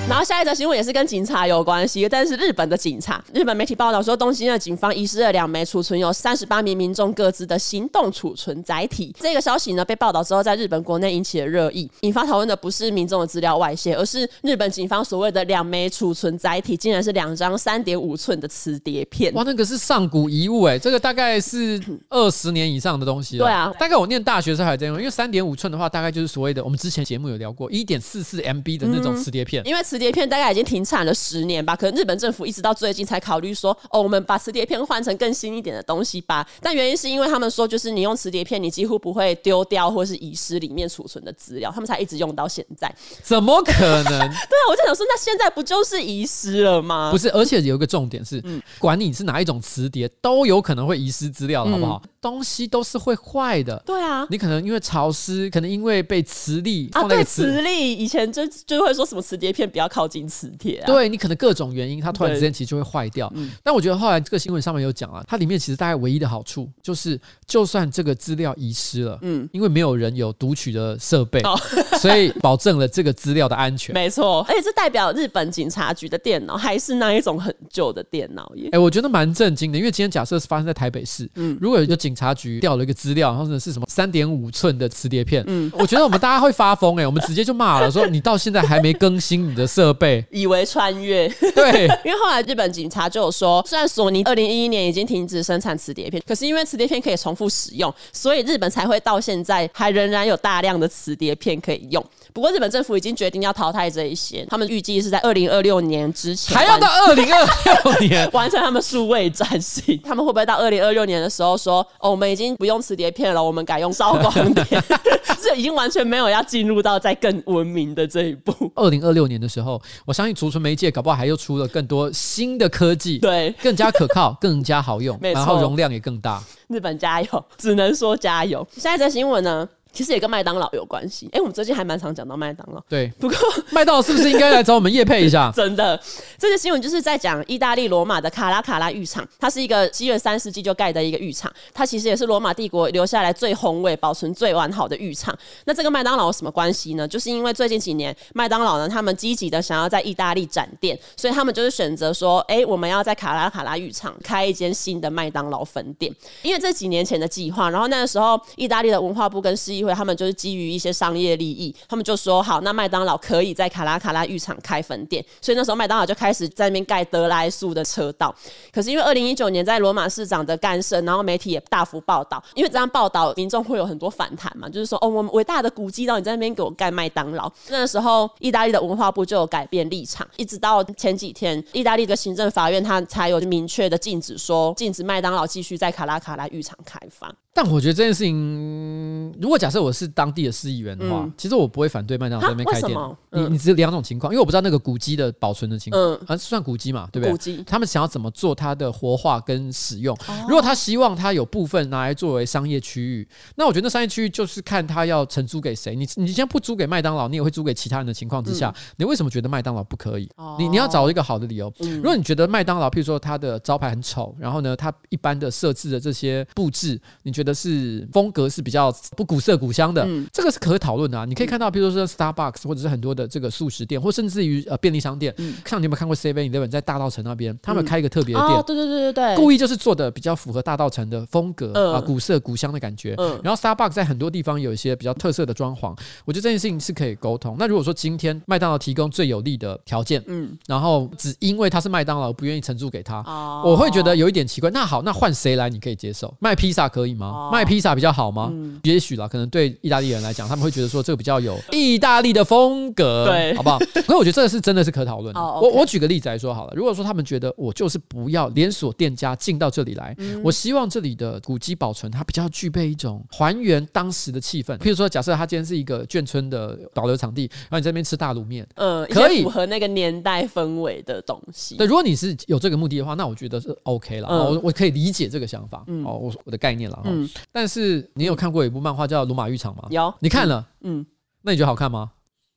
然后下一则新闻也是跟警察有关系，但是日本的警察，日本媒体报道说，东京的警方遗失了两枚储存有三十八名民众各自的行动储存载体。这个消息呢被报道之后，在日本国内引起了热议。引发讨论的不是民众的资料外泄，而是日本警方所谓的两枚储存载体，竟然是两张三点五寸的磁碟片。哇，那个是上古遗物哎，这个。大概是二十年以上的东西了。对啊，大概我念大学时候还在用，因为三点五寸的话，大概就是所谓的我们之前节目有聊过一点四四 MB 的那种磁碟片。因为磁碟片大概已经停产了十年吧，可能日本政府一直到最近才考虑说，哦，我们把磁碟片换成更新一点的东西吧。但原因是因为他们说，就是你用磁碟片，你几乎不会丢掉或是遗失里面储存的资料，他们才一直用到现在。怎么可能？对啊，我就想说，那现在不就是遗失了吗？不是，而且有一个重点是，嗯，管你是哪一种磁碟，都有可能会遗失。资料了好不好？嗯东西都是会坏的，对啊，你可能因为潮湿，可能因为被磁力啊、对磁力，以前就就会说什么磁碟片不要靠近磁铁，啊，对你可能各种原因，它突然之间其实就会坏掉。嗯，但我觉得后来这个新闻上面有讲啊，它里面其实大概唯一的好处就是，就算这个资料遗失了，嗯，因为没有人有读取的设备，哦、所以保证了这个资料的安全。没错，而且这代表日本警察局的电脑还是那一种很旧的电脑耶。哎，我觉得蛮震惊的，因为今天假设是发生在台北市，嗯，如果有警察局调了一个资料，然后是什么三点五寸的磁碟片，嗯，我觉得我们大家会发疯哎、欸，我们直接就骂了，说你到现在还没更新你的设备，以为穿越，对，因为后来日本警察就有说，虽然索尼二零一一年已经停止生产磁碟片，可是因为磁碟片可以重复使用，所以日本才会到现在还仍然有大量的磁碟片可以用。不过日本政府已经决定要淘汰这一些，他们预计是在二零二六年之前，还要到二零二六年 完成他们数位转型。他们会不会到二零二六年的时候说，哦，我们已经不用磁碟片了，我们改用烧光碟？这已经完全没有要进入到再更文明的这一步。二零二六年的时候，我相信储存媒介搞不好还又出了更多新的科技，对，更加可靠，更加好用，然后容量也更大。日本加油，只能说加油。下一则新闻呢？其实也跟麦当劳有关系。哎，我们最近还蛮常讲到麦当劳。对，不过 麦当劳是不是应该来找我们业配一下？真的，这个新闻就是在讲意大利罗马的卡拉卡拉浴场，它是一个西元三世纪就盖的一个浴场，它其实也是罗马帝国留下来最宏伟、保存最完好的浴场。那这个麦当劳有什么关系呢？就是因为最近几年麦当劳呢，他们积极的想要在意大利展店，所以他们就是选择说，哎，我们要在卡拉卡拉浴场开一间新的麦当劳分店。因为这几年前的计划，然后那个时候意大利的文化部跟市议会，他们就是基于一些商业利益，他们就说好，那麦当劳可以在卡拉卡拉浴场开分店，所以那时候麦当劳就开始在那边盖德莱素的车道。可是因为二零一九年在罗马市长的干涉，然后媒体也大幅报道，因为这样报道，民众会有很多反弹嘛，就是说哦，我们伟大的古迹，然后你在那边给我盖麦当劳。那时候，意大利的文化部就有改变立场，一直到前几天，意大利的行政法院他才有明确的禁止说，禁止麦当劳继续在卡拉卡拉浴场开放。但我觉得这件事情，如果假设我是当地的市议员的话，嗯、其实我不会反对麦当劳在那边开店。嗯、你你只有两种情况，因为我不知道那个古迹的保存的情况，嗯，啊，算古迹嘛，对不对？古迹，他们想要怎么做它的活化跟使用？哦、如果他希望他有部分拿来作为商业区域，那我觉得那商业区域就是看他要承租给谁。你你现在不租给麦当劳，你也会租给其他人的情况之下，嗯、你为什么觉得麦当劳不可以？哦、你你要找一个好的理由。嗯、如果你觉得麦当劳，譬如说它的招牌很丑，然后呢，它一般的设置的这些布置，你觉得觉得是风格是比较不古色古香的，嗯、这个是可讨论的啊。你可以看到，比如说 Starbucks 或者是很多的这个素食店，或甚至于呃便利商店，嗯、像你有没有看过 Seven Eleven 在大道城那边，他们开一个特别的店，对对对对对，故意就是做的比较符合大道城的风格、嗯、啊，古色古香的感觉。嗯、然后 Starbucks 在很多地方有一些比较特色的装潢，我觉得这件事情是可以沟通。那如果说今天麦当劳提供最有利的条件，嗯，然后只因为他是麦当劳不愿意承租给他，哦、我会觉得有一点奇怪。那好，那换谁来你可以接受？卖披萨可以吗？哦、卖披萨比较。好吗？嗯、也许啦，可能对意大利人来讲，他们会觉得说这个比较有 意大利的风格，对，好不好？可是我觉得这个是真的是可讨论的。Oh. 我我举个例子来说好了，如果说他们觉得我就是不要连锁店家进到这里来，嗯、我希望这里的古迹保存它比较具备一种还原当时的气氛。譬如说，假设它今天是一个眷村的保留场地，然后你在那边吃大卤面，嗯，可以符合那个年代氛围的东西。对，如果你是有这个目的的话，那我觉得是 OK 了。嗯、我我可以理解这个想法。嗯，哦，我我的概念了。嗯，但是你有看过一部漫画叫《罗马浴场》吗？有，你看了？嗯，那你觉得好看吗？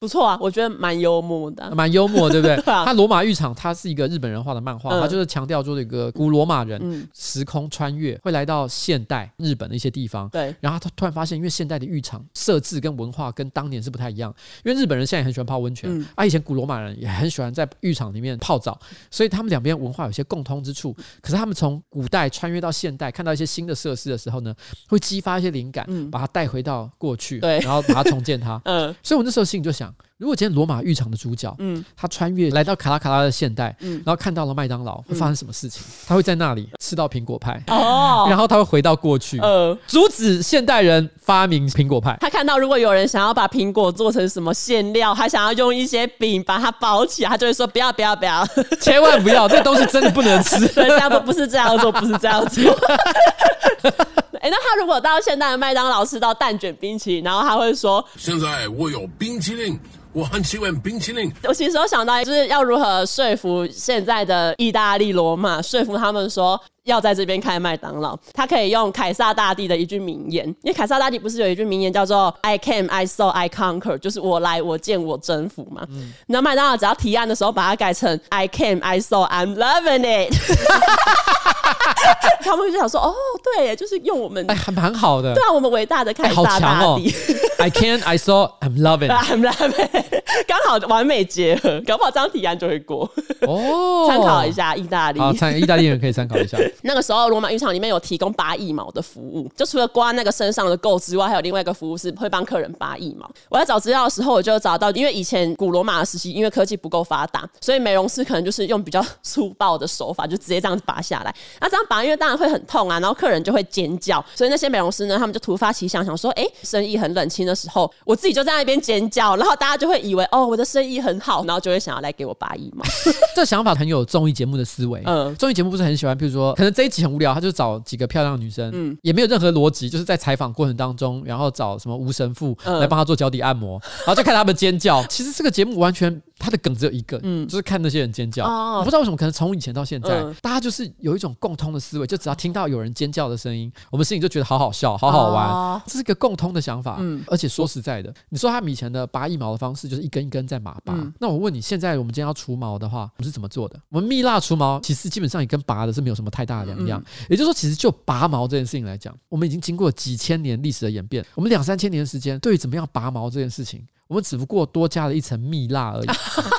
不错啊，我觉得蛮幽默的，蛮幽默，对不对？他罗马浴场，它是一个日本人画的漫画，它就是强调说这个古罗马人时空穿越，会来到现代日本的一些地方。对，然后他突然发现，因为现代的浴场设置跟文化跟当年是不太一样，因为日本人现在也很喜欢泡温泉，啊，以前古罗马人也很喜欢在浴场里面泡澡，所以他们两边文化有些共通之处。可是他们从古代穿越到现代，看到一些新的设施的时候呢，会激发一些灵感，把它带回到过去，对，然后把它重建它。嗯，所以我那时候心里就想。如果今天罗马浴场的主角，嗯，他穿越来到卡拉卡拉的现代，嗯，然后看到了麦当劳，会发生什么事情？他会在那里吃到苹果派，哦，然后他会回到过去，呃，阻止现代人发明苹果派。他看到如果有人想要把苹果做成什么馅料，还想要用一些饼把它包起来，他就会说不要不要不要，千万不要，这东西真的不能吃。对，这样都不是这样做，不是这样做。哎，那他如果到现代的麦当劳吃到蛋卷冰淇淋，然后他会说：现在我有冰淇淋。我很喜欢冰淇淋。我其实有想到，就是要如何说服现在的意大利罗马，说服他们说要在这边开麦当劳。他可以用凯撒大帝的一句名言，因为凯撒大帝不是有一句名言叫做 “I came, I saw, I conquer”，就是我来，我见，我征服嘛。那麦当劳只要提案的时候，把它改成 “I came, I saw, I'm loving it”。他们就想说：“哦，对，就是用我们，哎，还蛮好的。对啊，我们伟大的凯撒大帝。I can, I saw, I'm loving, I'm loving。刚好完美结合，搞不好这张提案就会过。哦，参考一下意大利。好，参意大利人可以参考一下。那个时候，罗马浴场里面有提供拔腋毛的服务，就除了刮那个身上的垢之外，还有另外一个服务是会帮客人拔腋毛。我在找资料的时候，我就找到，因为以前古罗马的时期，因为科技不够发达，所以美容师可能就是用比较粗暴的手法，就直接这样子拔下来。那这样拔，因为当然会很痛啊，然后客人就会尖叫，所以那些美容师呢，他们就突发奇想，想说，哎，生意很冷清的时候，我自己就在那边尖叫，然后大家就会以为，哦，我的生意很好，然后就会想要来给我拔腋毛。这想法很有综艺节目的思维。嗯，综艺节目不是很喜欢，比如说，可能这一集很无聊，他就找几个漂亮的女生，嗯，也没有任何逻辑，就是在采访过程当中，然后找什么吴神父来帮他做脚底按摩，然后就看他们尖叫。其实这个节目完全他的梗只有一个，嗯，就是看那些人尖叫。哦，我不知道为什么，可能从以前到现在，嗯、大家就是有一种共通的思维，就只要听到有人尖叫的声音，我们心里就觉得好好笑，好好玩。哦、这是一个共通的想法。嗯，而且说实在的，你说他们以前的拔腋毛的方式就是一根一根在马拔。嗯、那我问你，现在我们今天要除毛的话，我们是怎么做的？我们蜜蜡除毛其实基本上也跟拔的是没有什么太大的两样。嗯、也就是说，其实就拔毛这件事情来讲，我们已经经过几千年历史的演变，我们两三千年的时间，对于怎么样拔毛这件事情。我们只不过多加了一层蜜蜡而已，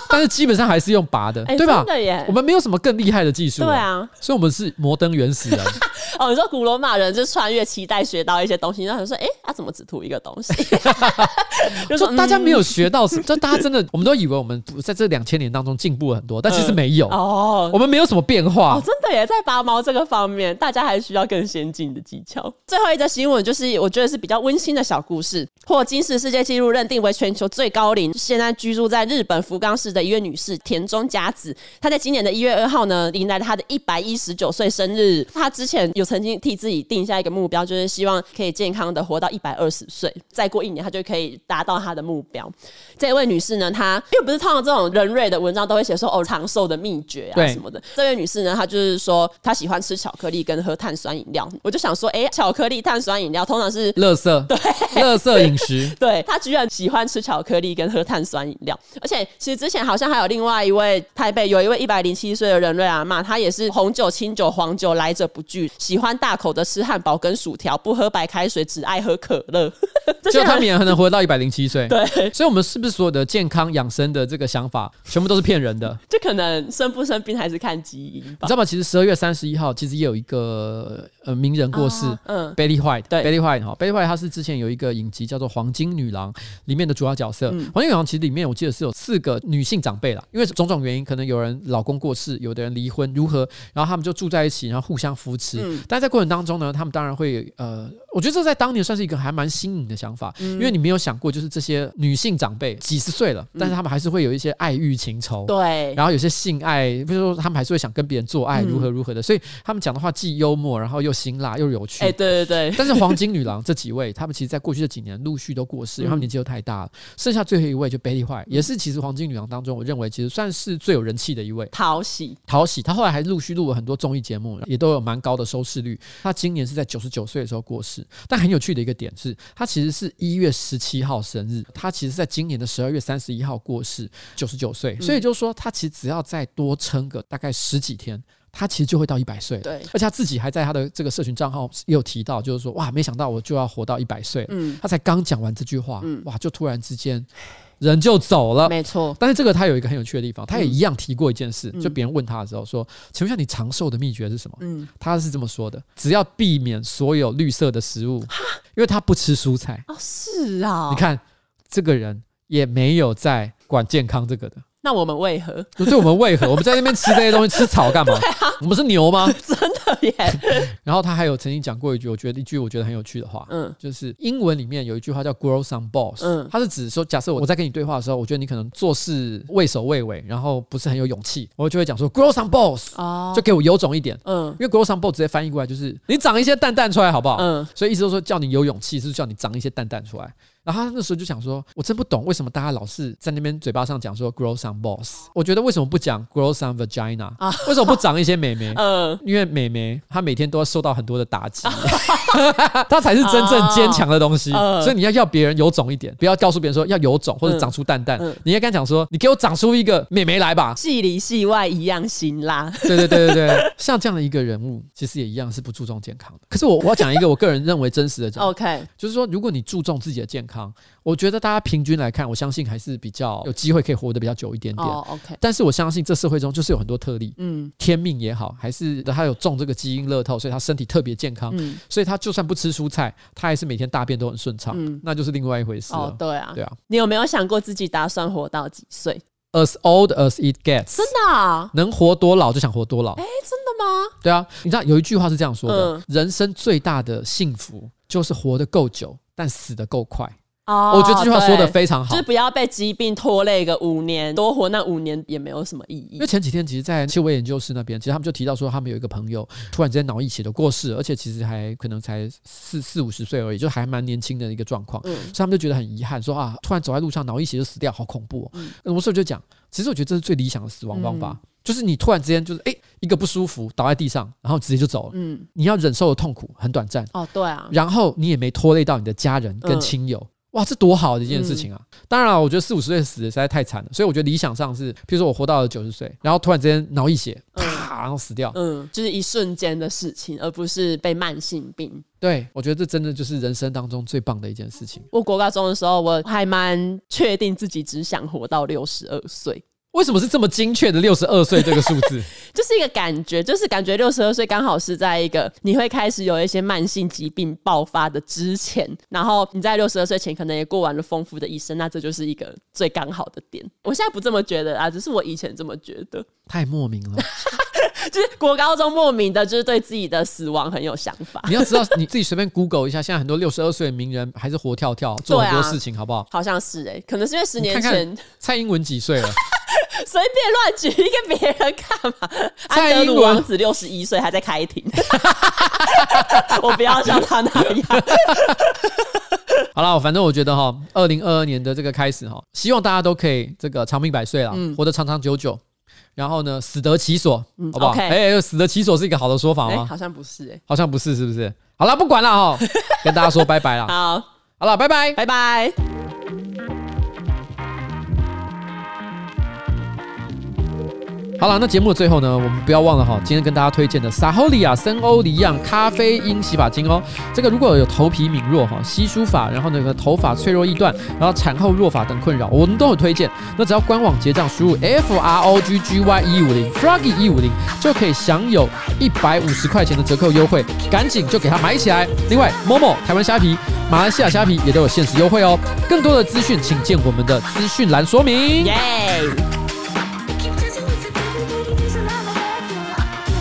但是基本上还是用拔的，欸、对吧？我们没有什么更厉害的技术，对啊，所以我们是摩登原始人。哦，你说古罗马人就穿越期待学到一些东西，然后说，哎、欸，他、啊、怎么只涂一个东西？就说大家没有学到什么，就大家真的，我们都以为我们在这两千年当中进步了很多，但其实没有、嗯、哦，我们没有什么变化。哦，真的耶，在拔毛这个方面，大家还需要更先进的技巧。最后一则新闻就是，我觉得是比较温馨的小故事，获吉尼斯世界纪录认定为全球最高龄，现在居住在日本福冈市的一位女士田中佳子，她在今年的一月二号呢，迎来了她的一百一十九岁生日。她之前有曾经替自己定下一个目标，就是希望可以健康的活到一百二十岁，再过一年她就可以达到她的目标。这位女士呢，她因为不是通常这种人瑞的文章都会写说哦长寿的秘诀啊什么的。这位女士呢，她就是说她喜欢吃巧克力跟喝碳酸饮料。我就想说，哎，巧克力、碳酸饮料通常是垃圾，对，垃圾饮食。对，她居然喜欢吃巧克力跟喝碳酸饮料，而且其实之前好像还有另外一位台北有一位一百零七岁的人瑞阿妈，她也是红酒、清酒、黄酒来者不拒，喜欢大口的吃汉堡跟薯条，不喝白开水，只爱喝可乐。就他们也可能活到一百零七岁。对，所以，我们是不是所有的健康养生的这个想法，全部都是骗人的？就可能生不生病还是看基因，你知道吗？其实十二月三十一号，其实也有一个呃名人过世，嗯，Betty White，对，Betty White 哈，Betty White，她是之前有一个影集叫做《黄金女郎》里面的主要角色。黄金女郎其实里面我记得是有四个女性长辈啦，因为种种原因，可能有人老公过世，有的人离婚，如何，然后他们就住在一起，然后互相扶持。嗯、但在过程当中呢，他们当然会呃，我觉得这在当年算是一个还蛮新颖的想法，嗯、因为你没有想过，就是这些女性长辈几十岁了，但是他们还是会有一些爱欲情仇，对，然后有些性爱，比如说他们还是会想跟别人做爱，如何如何的，所以他们讲的话既幽默，然后又辛辣又有趣。哎、欸，对对对。但是黄金女郎这几位，他们其实在过去这几年陆续都过世，因为他们年纪都太大了，剩下最后一位就 Betty White，也是其实黄金女郎当中，我认为其实算是最有人气的一位。讨喜，讨喜，她后来还陆续录了很多综艺节目，也都有蛮高的收视率。她今年是在九十九岁的时候过世，但很有趣的一个点是，她其实是一月十七号生日，她其实在今年的十二月三十一号过世，九十九岁。所以就是说，她其实只要再多撑个大概十几天。他其实就会到一百岁，对，而且他自己还在他的这个社群账号也有提到，就是说，哇，没想到我就要活到一百岁，嗯，他才刚讲完这句话，嗯，哇，就突然之间人就走了，没错。但是这个他有一个很有趣的地方，他也一样提过一件事，就别人问他的时候说，请问一下你长寿的秘诀是什么？嗯，他是这么说的，只要避免所有绿色的食物，因为他不吃蔬菜。哦，是啊，你看这个人也没有在管健康这个的。那我们为何？对我们为何？我们在那边吃这些东西，吃草干嘛？啊、我们是牛吗？真的耶！然后他还有曾经讲过一句，我觉得一句我觉得很有趣的话，嗯，就是英文里面有一句话叫 “grow some balls”，嗯，它是指说，假设我在跟你对话的时候，我觉得你可能做事畏首畏尾，然后不是很有勇气，我就会讲说 “grow some balls”，哦，就给我有种一点，嗯，因为 “grow some balls” 直接翻译过来就是你长一些蛋蛋出来好不好？嗯，所以意思就是说叫你有勇气，是叫你长一些蛋蛋出来。然后他那时候就想说，我真不懂为什么大家老是在那边嘴巴上讲说 grow some balls，我觉得为什么不讲 grow some vagina？啊，为什么不长一些美眉？嗯，因为美眉她每天都要受到很多的打击，她才是真正坚强的东西。所以你要要别人有种一点，不要告诉别人说要有种或者长出蛋蛋，你应该讲说，你给我长出一个美眉来吧，戏里戏外一样辛辣。对对对对对，像这样的一个人物，其实也一样是不注重健康的。可是我我要讲一个我个人认为真实的讲，OK，就是说如果你注重自己的健康。我觉得大家平均来看，我相信还是比较有机会可以活得比较久一点点。哦，OK。但是我相信这社会中就是有很多特例，嗯，天命也好，还是他有中这个基因乐透，所以他身体特别健康，嗯，所以他就算不吃蔬菜，他还是每天大便都很顺畅，嗯，那就是另外一回事。哦，对啊，对啊。你有没有想过自己打算活到几岁？As old as it gets。真的啊？能活多老就想活多老。哎，真的吗？对啊，你知道有一句话是这样说的：人生最大的幸福就是活得够久，但死得够快。哦，我觉得这句话说的非常好，就是不要被疾病拖累个五年，多活那五年也没有什么意义。因为前几天其实，在气味研究室那边，其实他们就提到说，他们有一个朋友突然之间脑溢血的过世，而且其实还可能才四四五十岁而已，就还蛮年轻的一个状况，嗯，所以他们就觉得很遗憾，说啊，突然走在路上脑溢血就死掉，好恐怖哦。嗯，我所以就讲，其实我觉得这是最理想的死亡方法。嗯就是你突然之间就是哎、欸、一个不舒服倒在地上，然后直接就走了。嗯，你要忍受的痛苦很短暂。哦，对啊。然后你也没拖累到你的家人跟亲友。嗯、哇，这多好的一件事情啊！嗯、当然了，我觉得四五十岁死的实在太惨了，所以我觉得理想上是，譬如说我活到了九十岁，然后突然之间脑溢血，啪，然后死掉。嗯，就是一瞬间的事情，而不是被慢性病。对，我觉得这真的就是人生当中最棒的一件事情。我国高中的时候，我还蛮确定自己只想活到六十二岁。为什么是这么精确的六十二岁这个数字？就是一个感觉，就是感觉六十二岁刚好是在一个你会开始有一些慢性疾病爆发的之前，然后你在六十二岁前可能也过完了丰富的一生，那这就是一个最刚好的点。我现在不这么觉得啊，只是我以前这么觉得。太莫名了，就是国高中莫名的，就是对自己的死亡很有想法。你要知道，你自己随便 Google 一下，现在很多六十二岁的名人还是活跳跳，做很多事情，好不好？好像是哎、欸，可能是因为十年前蔡英文几岁了。随便乱举一个别人干嘛？安德鲁王子六十一岁还在开庭，我不要像他那样。好了，反正我觉得哈，二零二二年的这个开始哈，希望大家都可以这个长命百岁了，嗯、活得长长久久。然后呢，死得其所，嗯、好不好？哎、欸，死得其所是一个好的说法吗？欸、好像不是、欸，好像不是，是不是？好了，不管了哈，跟大家说拜拜了。好，好了，拜拜，拜拜。好了，那节目的最后呢，我们不要忘了哈，今天跟大家推荐的萨豪利亚森欧黎漾咖啡因洗发精哦。这个如果有头皮敏弱哈、稀疏发，然后那个头发脆弱易断，然后产后弱发等困扰，我们都有推荐。那只要官网结账输入 F R O G G Y 一五零 Froggy 一五零，就可以享有一百五十块钱的折扣优惠，赶紧就给它买起来。另外，Momo 台湾虾皮、马来西亚虾皮也都有限时优惠哦。更多的资讯请见我们的资讯栏说明。耶。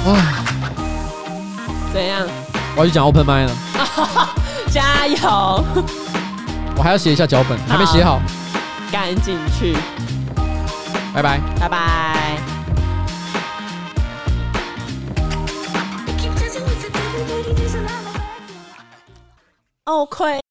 啊，怎样？我要去讲 open mic 了，加油！我还要写一下脚本，还没写好，赶紧去！拜拜，拜拜。哦，亏。